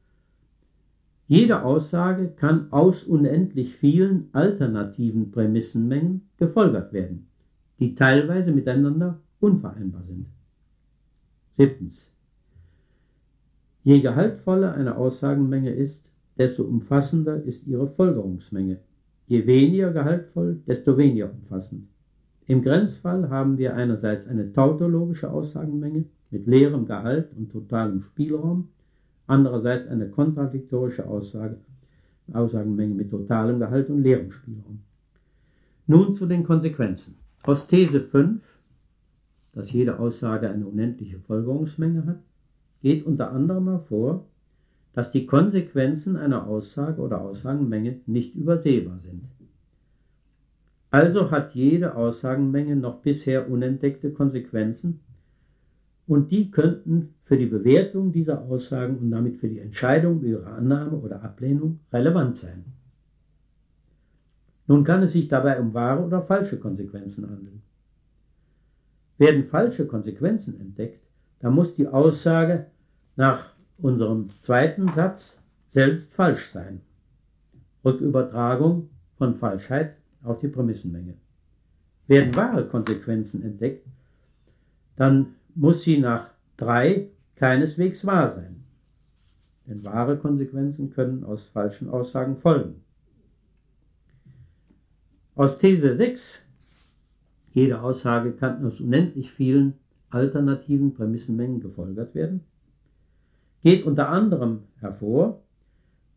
S1: Jede Aussage kann aus unendlich vielen alternativen Prämissenmengen gefolgert werden, die teilweise miteinander unvereinbar sind. Siebtens. Je gehaltvoller eine Aussagenmenge ist, desto umfassender ist ihre Folgerungsmenge. Je weniger gehaltvoll, desto weniger umfassend. Im Grenzfall haben wir einerseits eine tautologische Aussagenmenge mit leerem Gehalt und totalem Spielraum andererseits eine kontradiktorische Aussage, Aussagenmenge mit totalem Gehalt und leerem Spielraum. Nun zu den Konsequenzen. Aus These 5, dass jede Aussage eine unendliche Folgerungsmenge hat, geht unter anderem hervor, dass die Konsequenzen einer Aussage oder Aussagenmenge nicht übersehbar sind. Also hat jede Aussagenmenge noch bisher unentdeckte Konsequenzen, und die könnten für die Bewertung dieser Aussagen und damit für die Entscheidung über ihre Annahme oder Ablehnung relevant sein. Nun kann es sich dabei um wahre oder falsche Konsequenzen handeln. Werden falsche Konsequenzen entdeckt, dann muss die Aussage nach unserem zweiten Satz selbst falsch sein. Rückübertragung von Falschheit auf die Prämissenmenge. Werden wahre Konsequenzen entdeckt, dann muss sie nach drei keineswegs wahr sein. Denn wahre Konsequenzen können aus falschen Aussagen folgen. Aus These 6, jede Aussage kann aus unendlich vielen alternativen Prämissenmengen gefolgert werden, geht unter anderem hervor,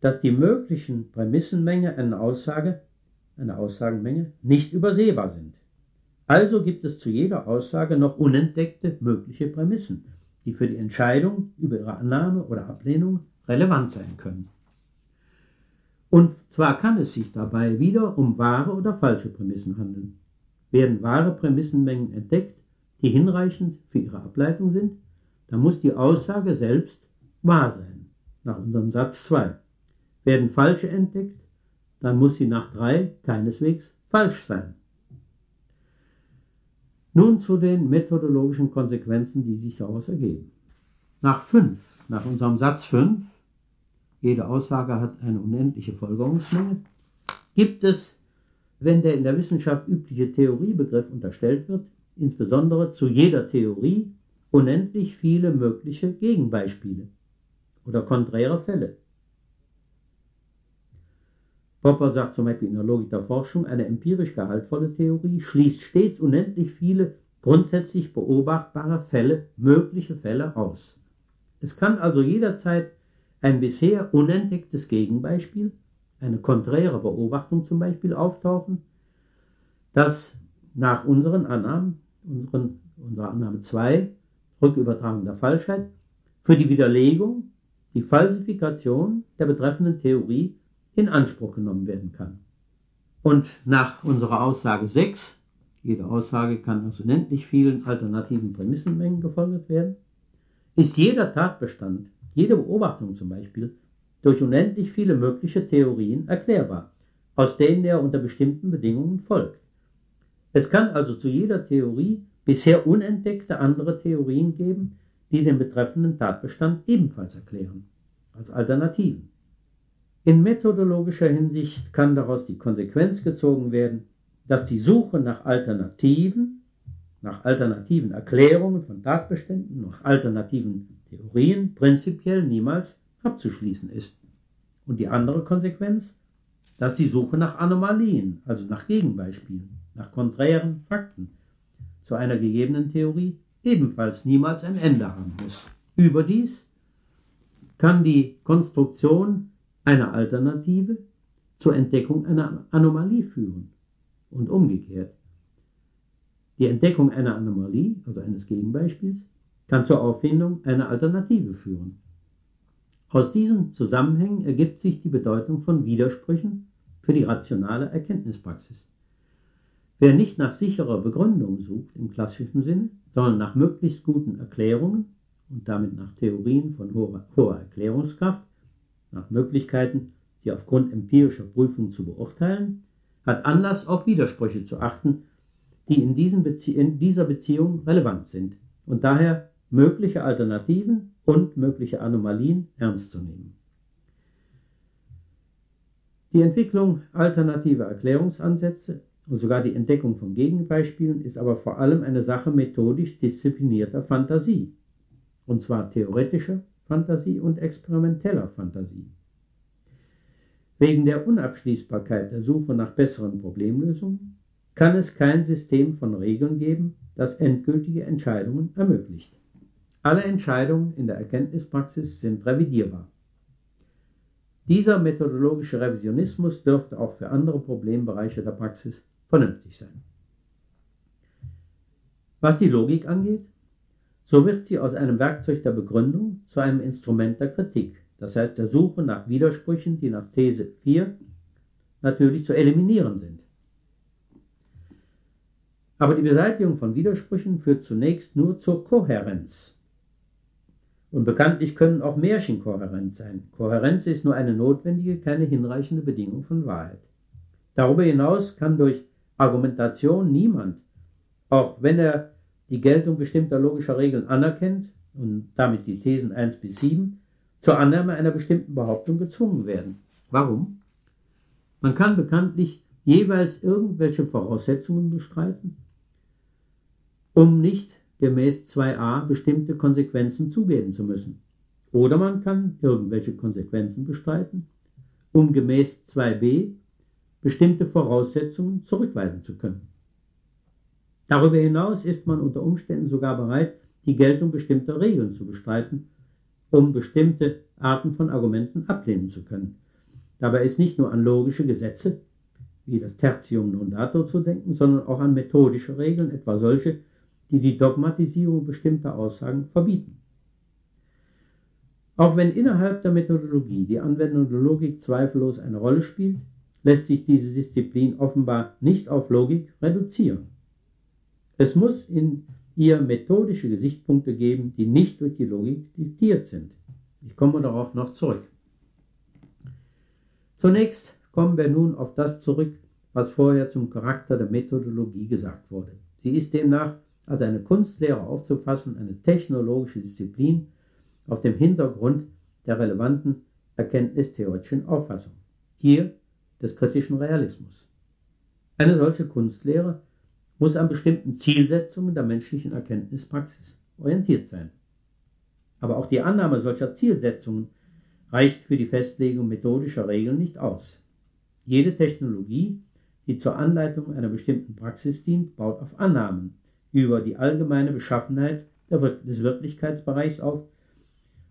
S1: dass die möglichen Prämissenmenge einer Aussage, eine Aussagenmenge, nicht übersehbar sind. Also gibt es zu jeder Aussage noch unentdeckte mögliche Prämissen, die für die Entscheidung über ihre Annahme oder Ablehnung relevant sein können. Und zwar kann es sich dabei wieder um wahre oder falsche Prämissen handeln. Werden wahre Prämissenmengen entdeckt, die hinreichend für ihre Ableitung sind, dann muss die Aussage selbst wahr sein, nach unserem Satz 2. Werden falsche entdeckt, dann muss sie nach drei keineswegs falsch sein. Nun zu den methodologischen Konsequenzen, die sich daraus ergeben. Nach fünf, nach unserem Satz 5, jede Aussage hat eine unendliche Folgerungsmenge, gibt es, wenn der in der Wissenschaft übliche Theoriebegriff unterstellt wird, insbesondere zu jeder Theorie unendlich viele mögliche Gegenbeispiele oder konträre Fälle. Popper sagt zum Beispiel in der Logik der Forschung, eine empirisch gehaltvolle Theorie schließt stets unendlich viele grundsätzlich beobachtbare Fälle, mögliche Fälle aus. Es kann also jederzeit ein bisher unentdecktes Gegenbeispiel, eine konträre Beobachtung zum Beispiel auftauchen, das nach unseren Annahmen, unseren, unserer Annahme 2, Rückübertragung der Falschheit, für die Widerlegung, die Falsifikation der betreffenden Theorie in Anspruch genommen werden kann. Und nach unserer Aussage 6, jede Aussage kann aus unendlich vielen alternativen Prämissenmengen gefolgt werden, ist jeder Tatbestand, jede Beobachtung zum Beispiel, durch unendlich viele mögliche Theorien erklärbar, aus denen er unter bestimmten Bedingungen folgt. Es kann also zu jeder Theorie bisher unentdeckte andere Theorien geben, die den betreffenden Tatbestand ebenfalls erklären, als Alternativen. In methodologischer Hinsicht kann daraus die Konsequenz gezogen werden, dass die Suche nach Alternativen, nach alternativen Erklärungen von Tatbeständen, nach alternativen Theorien prinzipiell niemals abzuschließen ist. Und die andere Konsequenz, dass die Suche nach Anomalien, also nach Gegenbeispielen, nach konträren Fakten zu einer gegebenen Theorie ebenfalls niemals ein Ende haben muss. Überdies kann die Konstruktion eine Alternative zur Entdeckung einer Anomalie führen und umgekehrt. Die Entdeckung einer Anomalie, also eines Gegenbeispiels, kann zur Auffindung einer Alternative führen. Aus diesen Zusammenhängen ergibt sich die Bedeutung von Widersprüchen für die rationale Erkenntnispraxis. Wer nicht nach sicherer Begründung sucht im klassischen Sinne, sondern nach möglichst guten Erklärungen und damit nach Theorien von hoher, hoher Erklärungskraft, nach Möglichkeiten, sie aufgrund empirischer Prüfung zu beurteilen, hat Anlass auf Widersprüche zu achten, die in, in dieser Beziehung relevant sind und daher mögliche Alternativen und mögliche Anomalien ernst zu nehmen. Die Entwicklung alternativer Erklärungsansätze und sogar die Entdeckung von Gegenbeispielen ist aber vor allem eine Sache methodisch disziplinierter Fantasie, und zwar theoretischer Fantasie und experimenteller Fantasie. Wegen der Unabschließbarkeit der Suche nach besseren Problemlösungen kann es kein System von Regeln geben, das endgültige Entscheidungen ermöglicht. Alle Entscheidungen in der Erkenntnispraxis sind revidierbar. Dieser methodologische Revisionismus dürfte auch für andere Problembereiche der Praxis vernünftig sein. Was die Logik angeht, so wird sie aus einem Werkzeug der Begründung zu einem Instrument der Kritik, das heißt der Suche nach Widersprüchen, die nach These 4 natürlich zu eliminieren sind. Aber die Beseitigung von Widersprüchen führt zunächst nur zur Kohärenz. Und bekanntlich können auch Märchen kohärent sein. Kohärenz ist nur eine notwendige, keine hinreichende Bedingung von Wahrheit. Darüber hinaus kann durch Argumentation niemand, auch wenn er die Geltung bestimmter logischer Regeln anerkennt und damit die Thesen 1 bis 7 zur Annahme einer bestimmten Behauptung gezwungen werden. Warum? Man kann bekanntlich jeweils irgendwelche Voraussetzungen bestreiten, um nicht gemäß 2a bestimmte Konsequenzen zugeben zu müssen. Oder man kann irgendwelche Konsequenzen bestreiten, um gemäß 2b bestimmte Voraussetzungen zurückweisen zu können. Darüber hinaus ist man unter Umständen sogar bereit, die Geltung bestimmter Regeln zu bestreiten, um bestimmte Arten von Argumenten ablehnen zu können. Dabei ist nicht nur an logische Gesetze wie das Tertium non dato zu denken, sondern auch an methodische Regeln, etwa solche, die die Dogmatisierung bestimmter Aussagen verbieten. Auch wenn innerhalb der Methodologie die Anwendung der Logik zweifellos eine Rolle spielt, lässt sich diese Disziplin offenbar nicht auf Logik reduzieren. Es muss in ihr methodische Gesichtspunkte geben, die nicht durch die Logik diktiert sind. Ich komme darauf noch zurück. Zunächst kommen wir nun auf das zurück, was vorher zum Charakter der Methodologie gesagt wurde. Sie ist demnach als eine Kunstlehre aufzufassen, eine technologische Disziplin auf dem Hintergrund der relevanten erkenntnistheoretischen Auffassung, hier des kritischen Realismus. Eine solche Kunstlehre muss an bestimmten Zielsetzungen der menschlichen Erkenntnispraxis orientiert sein. Aber auch die Annahme solcher Zielsetzungen reicht für die Festlegung methodischer Regeln nicht aus. Jede Technologie, die zur Anleitung einer bestimmten Praxis dient, baut auf Annahmen über die allgemeine Beschaffenheit des Wirklichkeitsbereichs auf,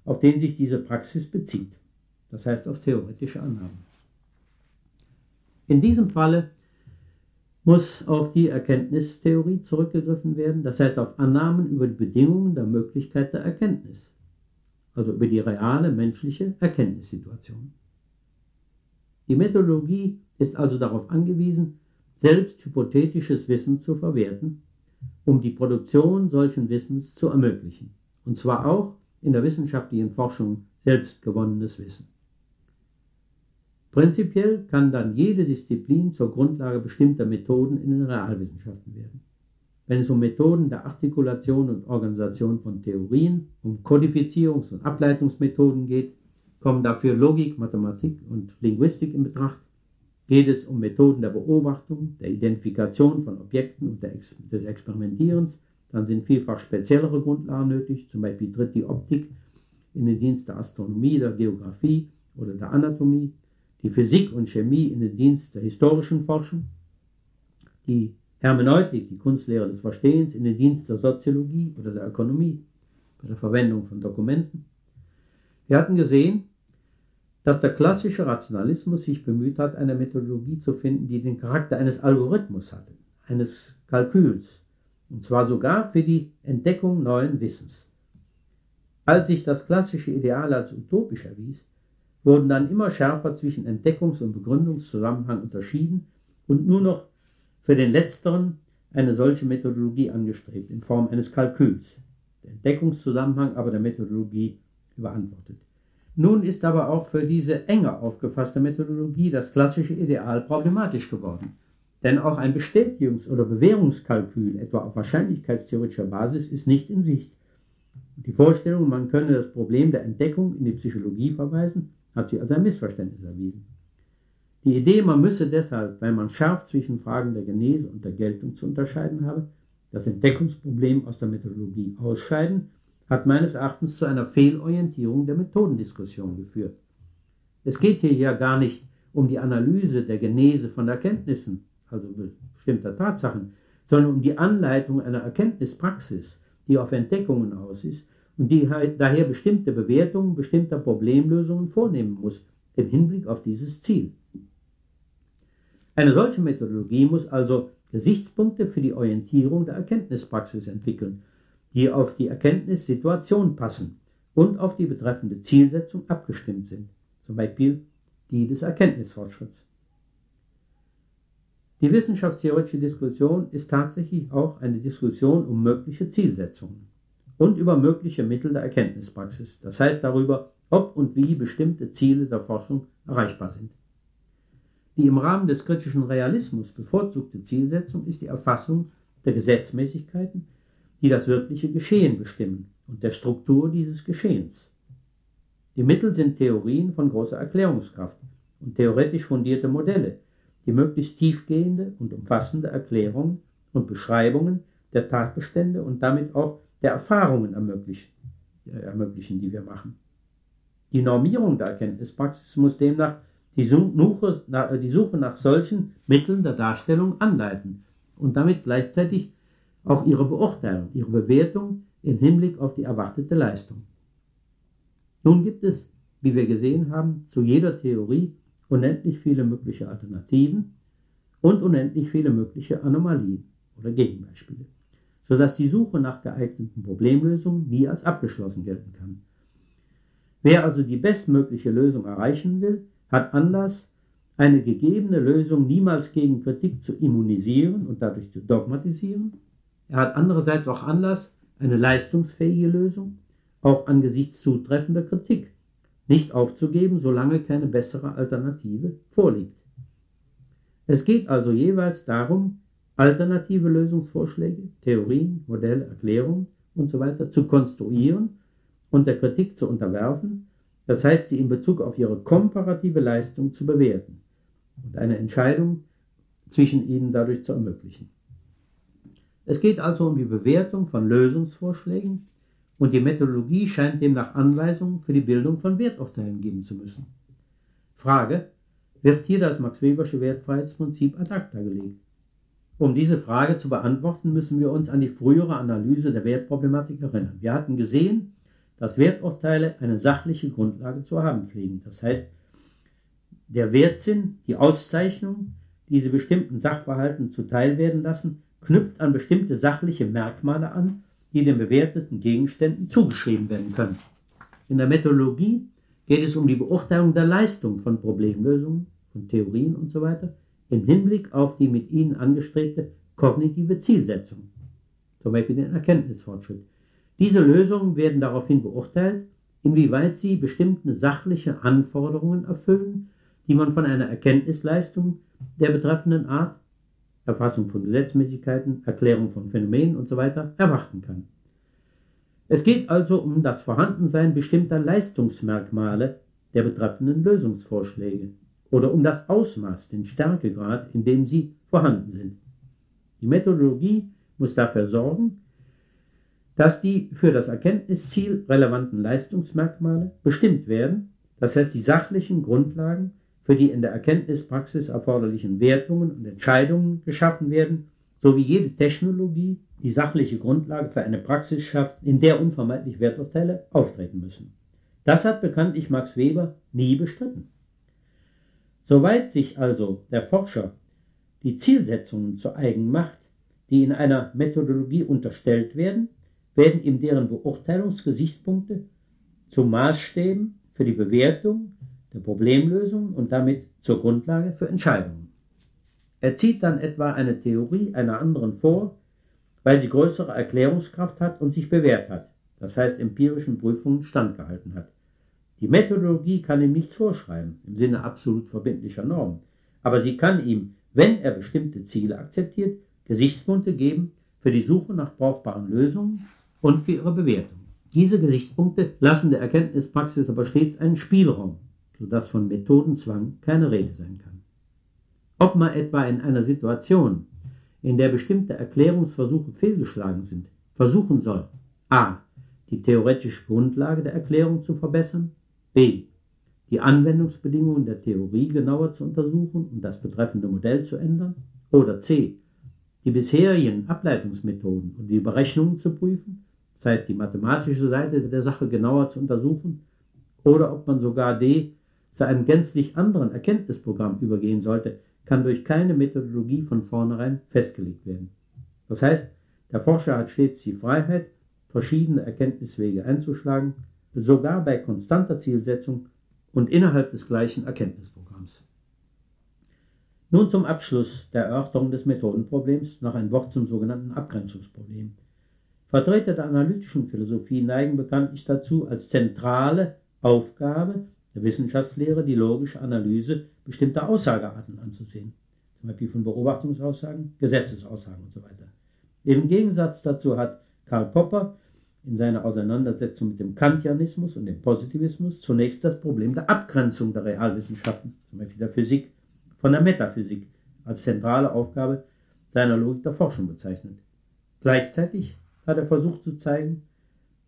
S1: auf den sich diese Praxis bezieht, das heißt auf theoretische Annahmen. In diesem Falle muss auf die Erkenntnistheorie zurückgegriffen werden, das heißt auf Annahmen über die Bedingungen der Möglichkeit der Erkenntnis, also über die reale menschliche Erkenntnissituation. Die Methodologie ist also darauf angewiesen, selbst hypothetisches Wissen zu verwerten, um die Produktion solchen Wissens zu ermöglichen, und zwar auch in der wissenschaftlichen Forschung selbst gewonnenes Wissen. Prinzipiell kann dann jede Disziplin zur Grundlage bestimmter Methoden in den Realwissenschaften werden. Wenn es um Methoden der Artikulation und Organisation von Theorien, um Kodifizierungs- und Ableitungsmethoden geht, kommen dafür Logik, Mathematik und Linguistik in Betracht. Geht es um Methoden der Beobachtung, der Identifikation von Objekten und des Experimentierens, dann sind vielfach speziellere Grundlagen nötig, zum Beispiel tritt die Optik in den Dienst der Astronomie, der Geographie oder der Anatomie die Physik und Chemie in den Dienst der historischen Forschung, die Hermeneutik, die Kunstlehre des Verstehens, in den Dienst der Soziologie oder der Ökonomie, bei der Verwendung von Dokumenten. Wir hatten gesehen, dass der klassische Rationalismus sich bemüht hat, eine Methodologie zu finden, die den Charakter eines Algorithmus hatte, eines Kalküls, und zwar sogar für die Entdeckung neuen Wissens. Als sich das klassische Ideal als utopisch erwies, wurden dann immer schärfer zwischen Entdeckungs- und Begründungszusammenhang unterschieden und nur noch für den letzteren eine solche Methodologie angestrebt, in Form eines Kalküls. Der Entdeckungszusammenhang aber der Methodologie überantwortet. Nun ist aber auch für diese enger aufgefasste Methodologie das klassische Ideal problematisch geworden. Denn auch ein Bestätigungs- oder Bewährungskalkül, etwa auf wahrscheinlichkeitstheoretischer Basis, ist nicht in Sicht. Die Vorstellung, man könne das Problem der Entdeckung in die Psychologie verweisen, hat sich als ein Missverständnis erwiesen. Die Idee, man müsse deshalb, weil man scharf zwischen Fragen der Genese und der Geltung zu unterscheiden habe, das Entdeckungsproblem aus der Methodologie ausscheiden, hat meines Erachtens zu einer Fehlorientierung der Methodendiskussion geführt. Es geht hier ja gar nicht um die Analyse der Genese von Erkenntnissen, also bestimmter Tatsachen, sondern um die Anleitung einer Erkenntnispraxis, die auf Entdeckungen aus ist und die daher bestimmte Bewertungen bestimmter Problemlösungen vornehmen muss im Hinblick auf dieses Ziel. Eine solche Methodologie muss also Gesichtspunkte für die Orientierung der Erkenntnispraxis entwickeln, die auf die Erkenntnissituation passen und auf die betreffende Zielsetzung abgestimmt sind, zum Beispiel die des Erkenntnisfortschritts. Die wissenschaftstheoretische Diskussion ist tatsächlich auch eine Diskussion um mögliche Zielsetzungen und über mögliche Mittel der Erkenntnispraxis, das heißt darüber, ob und wie bestimmte Ziele der Forschung erreichbar sind. Die im Rahmen des kritischen Realismus bevorzugte Zielsetzung ist die Erfassung der Gesetzmäßigkeiten, die das wirkliche Geschehen bestimmen und der Struktur dieses Geschehens. Die Mittel sind Theorien von großer Erklärungskraft und theoretisch fundierte Modelle, die möglichst tiefgehende und umfassende Erklärungen und Beschreibungen der Tatbestände und damit auch der Erfahrungen ermöglichen, äh, ermöglichen, die wir machen. Die Normierung der Erkenntnispraxis muss demnach nach, die Suche nach solchen Mitteln der Darstellung anleiten und damit gleichzeitig auch ihre Beurteilung, ihre Bewertung im Hinblick auf die erwartete Leistung. Nun gibt es, wie wir gesehen haben, zu jeder Theorie unendlich viele mögliche Alternativen und unendlich viele mögliche Anomalien oder Gegenbeispiele sodass die Suche nach geeigneten Problemlösungen nie als abgeschlossen gelten kann. Wer also die bestmögliche Lösung erreichen will, hat Anlass, eine gegebene Lösung niemals gegen Kritik zu immunisieren und dadurch zu dogmatisieren. Er hat andererseits auch Anlass, eine leistungsfähige Lösung, auch angesichts zutreffender Kritik, nicht aufzugeben, solange keine bessere Alternative vorliegt. Es geht also jeweils darum, alternative Lösungsvorschläge, Theorien, Modelle, Erklärungen usw. Zu konstruieren und der Kritik zu unterwerfen, das heißt sie in Bezug auf ihre komparative Leistung zu bewerten und eine Entscheidung zwischen ihnen dadurch zu ermöglichen. Es geht also um die Bewertung von Lösungsvorschlägen und die Methodologie scheint demnach Anweisungen für die Bildung von Werturteilen geben zu müssen. Frage, wird hier das Max-Webersche Wertfreiheitsprinzip ad acta gelegt? Um diese Frage zu beantworten, müssen wir uns an die frühere Analyse der Wertproblematik erinnern. Wir hatten gesehen, dass Werturteile eine sachliche Grundlage zu haben pflegen. Das heißt, der Wertsinn, die Auszeichnung, diese bestimmten Sachverhalten zuteil werden lassen, knüpft an bestimmte sachliche Merkmale an, die den bewerteten Gegenständen zugeschrieben werden können. In der Methodologie geht es um die Beurteilung der Leistung von Problemlösungen, von Theorien usw. So im Hinblick auf die mit ihnen angestrebte kognitive Zielsetzung, zum Beispiel den Erkenntnisfortschritt. Diese Lösungen werden daraufhin beurteilt, inwieweit sie bestimmte sachliche Anforderungen erfüllen, die man von einer Erkenntnisleistung der betreffenden Art, Erfassung von Gesetzmäßigkeiten, Erklärung von Phänomenen usw. So erwarten kann. Es geht also um das Vorhandensein bestimmter Leistungsmerkmale der betreffenden Lösungsvorschläge oder um das Ausmaß, den Stärkegrad, in dem sie vorhanden sind. Die Methodologie muss dafür sorgen, dass die für das Erkenntnisziel relevanten Leistungsmerkmale bestimmt werden, das heißt die sachlichen Grundlagen für die in der Erkenntnispraxis erforderlichen Wertungen und Entscheidungen geschaffen werden, sowie jede Technologie die sachliche Grundlage für eine Praxis schafft, in der unvermeidlich Werturteile auftreten müssen. Das hat bekanntlich Max Weber nie bestritten. Soweit sich also der Forscher die Zielsetzungen zu eigen macht, die in einer Methodologie unterstellt werden, werden ihm deren Beurteilungsgesichtspunkte zu Maßstäben für die Bewertung der Problemlösung und damit zur Grundlage für Entscheidungen. Er zieht dann etwa eine Theorie einer anderen vor, weil sie größere Erklärungskraft hat und sich bewährt hat, das heißt empirischen Prüfungen standgehalten hat. Die Methodologie kann ihm nichts vorschreiben, im Sinne absolut verbindlicher Normen, aber sie kann ihm, wenn er bestimmte Ziele akzeptiert, Gesichtspunkte geben für die Suche nach brauchbaren Lösungen und für ihre Bewertung. Diese Gesichtspunkte lassen der Erkenntnispraxis aber stets einen Spielraum, sodass von Methodenzwang keine Rede sein kann. Ob man etwa in einer Situation, in der bestimmte Erklärungsversuche fehlgeschlagen sind, versuchen soll, a. die theoretische Grundlage der Erklärung zu verbessern, b. die Anwendungsbedingungen der Theorie genauer zu untersuchen und das betreffende Modell zu ändern, oder c. die bisherigen Ableitungsmethoden und die Berechnungen zu prüfen, das heißt die mathematische Seite der Sache genauer zu untersuchen, oder ob man sogar d. zu einem gänzlich anderen Erkenntnisprogramm übergehen sollte, kann durch keine Methodologie von vornherein festgelegt werden. Das heißt, der Forscher hat stets die Freiheit, verschiedene Erkenntniswege einzuschlagen, sogar bei konstanter Zielsetzung und innerhalb des gleichen Erkenntnisprogramms. Nun zum Abschluss der Erörterung des Methodenproblems noch ein Wort zum sogenannten Abgrenzungsproblem. Vertreter der analytischen Philosophie neigen bekanntlich dazu, als zentrale Aufgabe der Wissenschaftslehre die logische Analyse bestimmter Aussagearten anzusehen, zum Beispiel von Beobachtungsaussagen, Gesetzesaussagen usw. So Im Gegensatz dazu hat Karl Popper in seiner Auseinandersetzung mit dem Kantianismus und dem Positivismus zunächst das Problem der Abgrenzung der Realwissenschaften, zum Beispiel der Physik, von der Metaphysik als zentrale Aufgabe seiner Logik der Forschung bezeichnet. Gleichzeitig hat er versucht zu zeigen,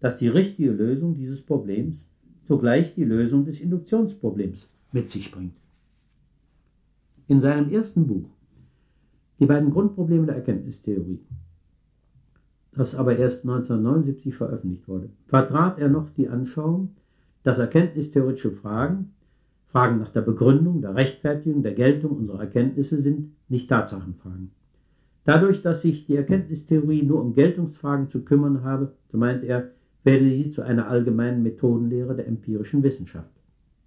S1: dass die richtige Lösung dieses Problems sogleich die Lösung des Induktionsproblems mit sich bringt. In seinem ersten Buch Die beiden Grundprobleme der Erkenntnistheorie, das aber erst 1979 veröffentlicht wurde, vertrat er noch die Anschauung, dass erkenntnistheoretische Fragen, Fragen nach der Begründung, der Rechtfertigung, der Geltung unserer Erkenntnisse sind, nicht Tatsachenfragen. Dadurch, dass sich die Erkenntnistheorie nur um Geltungsfragen zu kümmern habe, so meint er, werde sie zu einer allgemeinen Methodenlehre der empirischen Wissenschaft.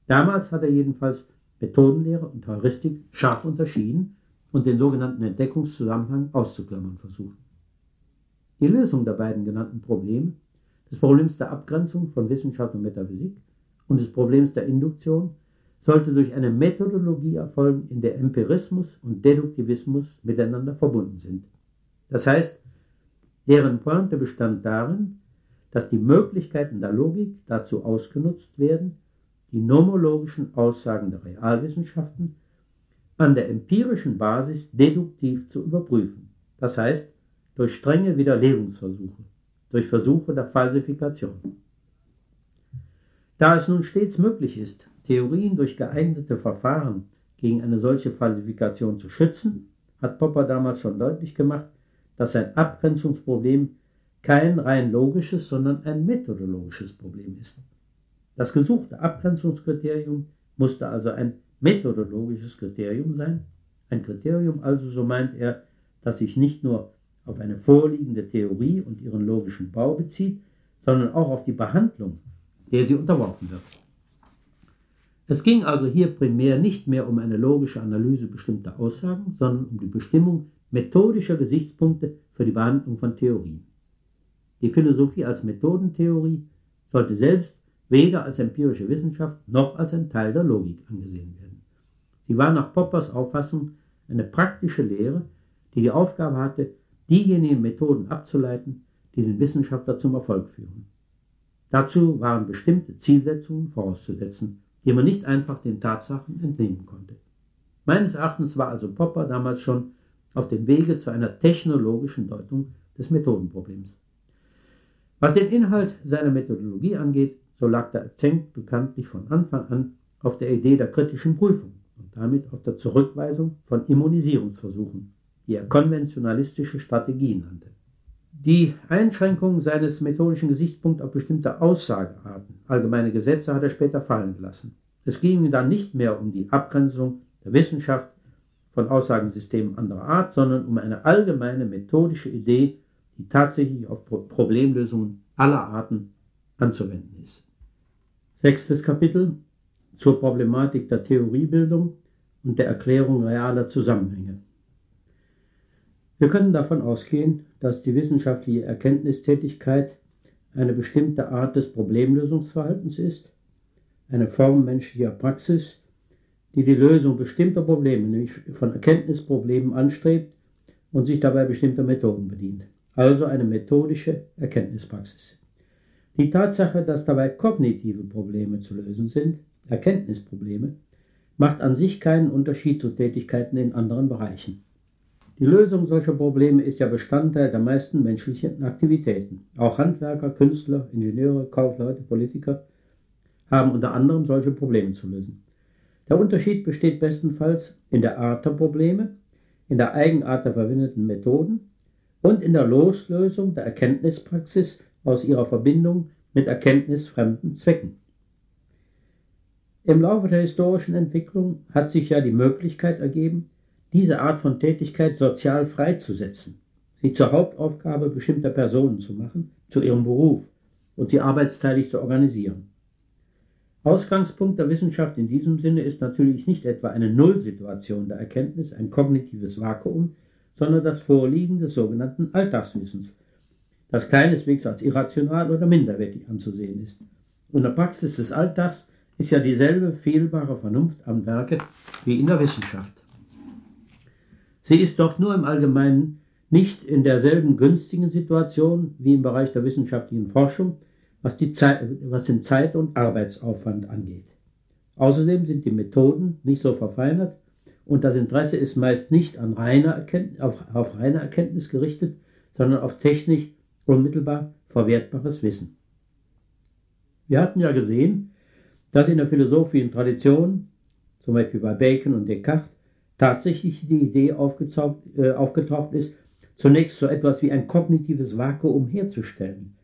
S1: Damals hat er jedenfalls Methodenlehre und Heuristik scharf unterschieden und den sogenannten Entdeckungszusammenhang auszuklammern versucht. Die Lösung der beiden genannten Probleme, des Problems der Abgrenzung von Wissenschaft und Metaphysik und des Problems der Induktion sollte durch eine Methodologie erfolgen, in der Empirismus und Deduktivismus miteinander verbunden sind. Das heißt, deren Pointe bestand darin, dass die Möglichkeiten der Logik dazu ausgenutzt werden, die nomologischen Aussagen der Realwissenschaften an der empirischen Basis deduktiv zu überprüfen, das heißt durch strenge Widerlegungsversuche, durch Versuche der Falsifikation. Da es nun stets möglich ist, Theorien durch geeignete Verfahren gegen eine solche Falsifikation zu schützen, hat Popper damals schon deutlich gemacht, dass sein Abgrenzungsproblem kein rein logisches, sondern ein methodologisches Problem ist. Das gesuchte Abgrenzungskriterium musste also ein methodologisches Kriterium sein, ein Kriterium also, so meint er, das sich nicht nur auf eine vorliegende Theorie und ihren logischen Bau bezieht, sondern auch auf die Behandlung, der sie unterworfen wird. Es ging also hier primär nicht mehr um eine logische Analyse bestimmter Aussagen, sondern um die Bestimmung methodischer Gesichtspunkte für die Behandlung von Theorien. Die Philosophie als Methodentheorie sollte selbst weder als empirische Wissenschaft noch als ein Teil der Logik angesehen werden. Sie war nach Poppers Auffassung eine praktische Lehre, die die Aufgabe hatte, diejenigen Methoden abzuleiten, die den Wissenschaftler zum Erfolg führen. Dazu waren bestimmte Zielsetzungen vorauszusetzen, die man nicht einfach den Tatsachen entnehmen konnte. Meines Erachtens war also Popper damals schon auf dem Wege zu einer technologischen Deutung des Methodenproblems. Was den Inhalt seiner Methodologie angeht, so lag der Zenk bekanntlich von Anfang an auf der Idee der kritischen Prüfung und damit auf der Zurückweisung von Immunisierungsversuchen, die er konventionalistische Strategien nannte. Die Einschränkung seines methodischen Gesichtspunkts auf bestimmte Aussagearten, allgemeine Gesetze, hat er später fallen gelassen. Es ging ihm dann nicht mehr um die Abgrenzung der Wissenschaft von Aussagensystemen anderer Art, sondern um eine allgemeine methodische Idee, die tatsächlich auf Problemlösungen aller Arten anzuwenden ist. Sechstes Kapitel zur Problematik der Theoriebildung und der Erklärung realer Zusammenhänge. Wir können davon ausgehen, dass die wissenschaftliche Erkenntnistätigkeit eine bestimmte Art des Problemlösungsverhaltens ist, eine Form menschlicher Praxis, die die Lösung bestimmter Probleme, nämlich von Erkenntnisproblemen anstrebt und sich dabei bestimmter Methoden bedient, also eine methodische Erkenntnispraxis. Die Tatsache, dass dabei kognitive Probleme zu lösen sind, Erkenntnisprobleme, macht an sich keinen Unterschied zu Tätigkeiten in anderen Bereichen. Die Lösung solcher Probleme ist ja Bestandteil der meisten menschlichen Aktivitäten. Auch Handwerker, Künstler, Ingenieure, Kaufleute, Politiker haben unter anderem solche Probleme zu lösen. Der Unterschied besteht bestenfalls in der Art der Probleme, in der Eigenart der verwendeten Methoden und in der Loslösung der Erkenntnispraxis aus ihrer Verbindung mit erkenntnisfremden Zwecken. Im Laufe der historischen Entwicklung hat sich ja die Möglichkeit ergeben, diese Art von Tätigkeit sozial freizusetzen, sie zur Hauptaufgabe bestimmter Personen zu machen, zu ihrem Beruf und sie arbeitsteilig zu organisieren. Ausgangspunkt der Wissenschaft in diesem Sinne ist natürlich nicht etwa eine Nullsituation der Erkenntnis, ein kognitives Vakuum, sondern das Vorliegen des sogenannten Alltagswissens, das keineswegs als irrational oder minderwertig anzusehen ist. Und der Praxis des Alltags ist ja dieselbe fehlbare Vernunft am Werke wie in der Wissenschaft. Sie ist doch nur im Allgemeinen nicht in derselben günstigen Situation wie im Bereich der wissenschaftlichen Forschung, was, Zeit, was den Zeit- und Arbeitsaufwand angeht. Außerdem sind die Methoden nicht so verfeinert und das Interesse ist meist nicht an reiner auf, auf reine Erkenntnis gerichtet, sondern auf technisch unmittelbar verwertbares Wissen. Wir hatten ja gesehen, dass in der philosophischen Tradition, zum Beispiel bei Bacon und Descartes, tatsächlich die Idee äh, aufgetaucht ist, zunächst so etwas wie ein kognitives Vakuum herzustellen,